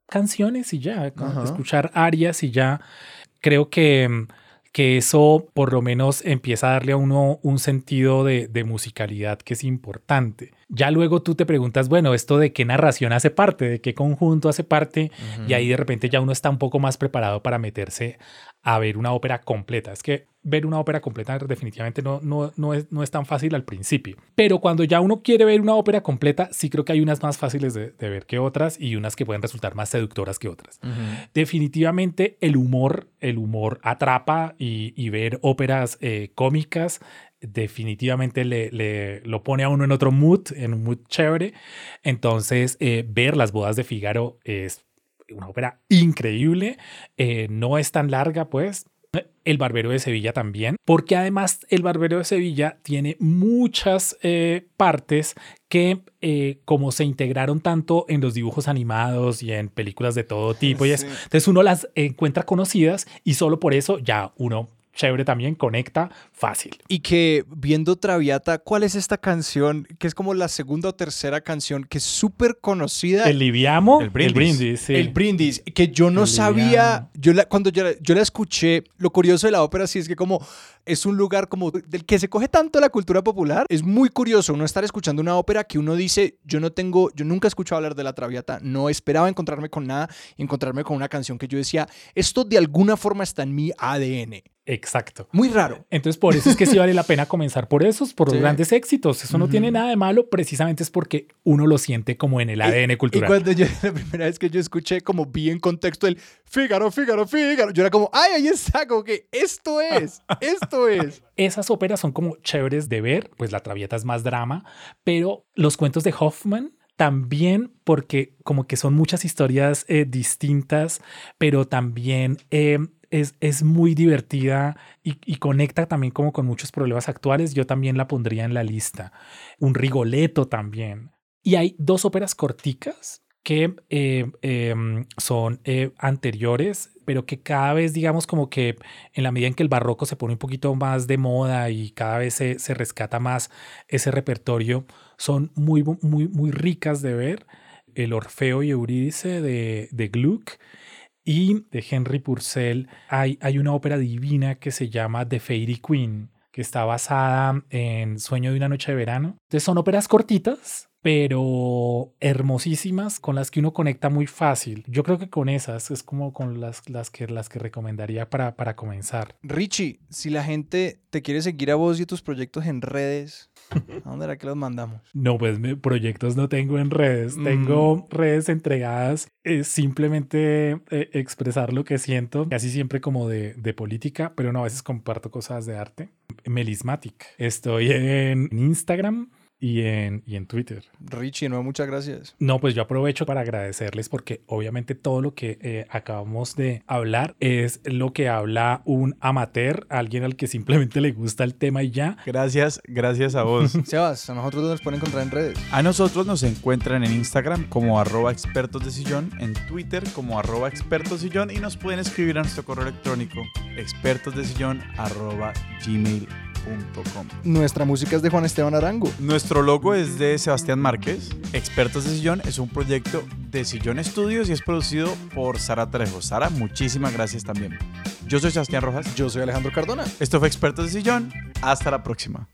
canciones y ya, escuchar arias y ya. Creo que, que eso por lo menos empieza a darle a uno un sentido de, de musicalidad que es importante. Ya luego tú te preguntas, bueno, esto de qué narración hace parte, de qué conjunto hace parte, y ahí de repente ya uno está un poco más preparado para meterse a ver una ópera completa. Es que ver una ópera completa definitivamente no, no, no, es, no es tan fácil al principio. Pero cuando ya uno quiere ver una ópera completa, sí creo que hay unas más fáciles de, ver que otras y unas que pueden resultar más seductoras que otras. Definitivamente el humor, el humor atrapa y, ver óperas eh, cómicas definitivamente le, le, lo pone a uno en otro mood, en un mood chévere. Entonces, eh, ver las bodas de Figaro es una ópera increíble, eh, no es tan larga pues. El Barbero de Sevilla también, porque además el Barbero de Sevilla tiene muchas eh, partes que eh, como se integraron tanto en los dibujos animados y en películas de todo tipo y eso, entonces uno las encuentra conocidas y solo por eso ya uno chévere también, conecta fácil. Y que viendo Traviata, ¿cuál es esta canción? Que es como la segunda o tercera canción que es súper conocida. El Liviamo, el Brindis. El Brindis, que yo no sabía, yo la, cuando yo, yo la escuché, lo curioso de la ópera sí es que como es un lugar como del que se coge tanto la cultura popular. Es muy curioso uno estar escuchando una ópera que uno dice, yo no tengo, yo nunca he escuchado hablar de la Traviata, no esperaba encontrarme con nada, encontrarme con una canción que yo decía, esto de alguna forma está en mi ADN. Exacto. Muy raro. Entonces, por eso es que sí vale la pena comenzar por esos, por *laughs* los grandes éxitos. Eso no tiene nada de malo, precisamente es porque uno lo siente como en el ADN cultural. Y cuando yo, *laughs* la primera vez que yo escuché como vi en contexto el Fígaro, Fígaro, Fígaro, yo era como, ay, ahí está, como que esto es, *laughs* esto es. Esas óperas son como chéveres de ver, pues la Traviata es más drama, pero los cuentos de Hoffman también porque como que son muchas historias eh, distintas, pero también eh, es, muy divertida y, conecta también como con muchos problemas actuales. Yo también la pondría en la lista. Un Rigoletto también. Y hay dos óperas corticas que eh, em, son eh, anteriores, pero que cada vez, digamos, como que en la medida en que el barroco se pone un poquito más de moda y cada vez se, se rescata más ese repertorio, son muy, muy, muy ricas de ver. El Orfeo y Eurídice de, de Gluck y de Henry Purcell hay, hay una ópera divina que se llama The Fairy Queen, que está basada en Sueño de una noche de verano. Entonces son óperas cortitas, pero hermosísimas con las que uno conecta muy fácil. Yo creo que con esas es como con las, las, que, las que recomendaría para, para comenzar. Richie, si la gente te quiere seguir a vos y tus proyectos en redes, *laughs* ¿a dónde era que los mandamos? No, pues me, proyectos no tengo en redes. Mm. Tengo redes entregadas es simplemente eh, expresar lo que siento, casi siempre como de, de política, pero no, a veces comparto cosas de arte. Melismatic. Estoy en Instagram y en, y en Twitter. Richie, no, muchas gracias. No, pues yo aprovecho para agradecerles porque obviamente todo lo que eh, acabamos de hablar es lo que habla un amateur, alguien al que simplemente le gusta el tema y ya. Gracias, gracias a vos. *laughs* Sebas, a nosotros nos pueden encontrar en redes. A nosotros nos encuentran en Instagram como arroba expertos de sillón, en Twitter como arroba expertos sillón y nos pueden escribir a nuestro correo electrónico expertosdesillón arroba gmail.com. Nuestra música es de Juan Esteban Arango. Nuestro logo es de Sebastián Márquez. Expertos de Sillón es un proyecto de Sillón Estudios y es producido por Sara Trejo. Sara, muchísimas gracias también. Yo soy Sebastián Rojas. Yo soy Alejandro Cardona. Esto fue Expertos de Sillón. Hasta la próxima.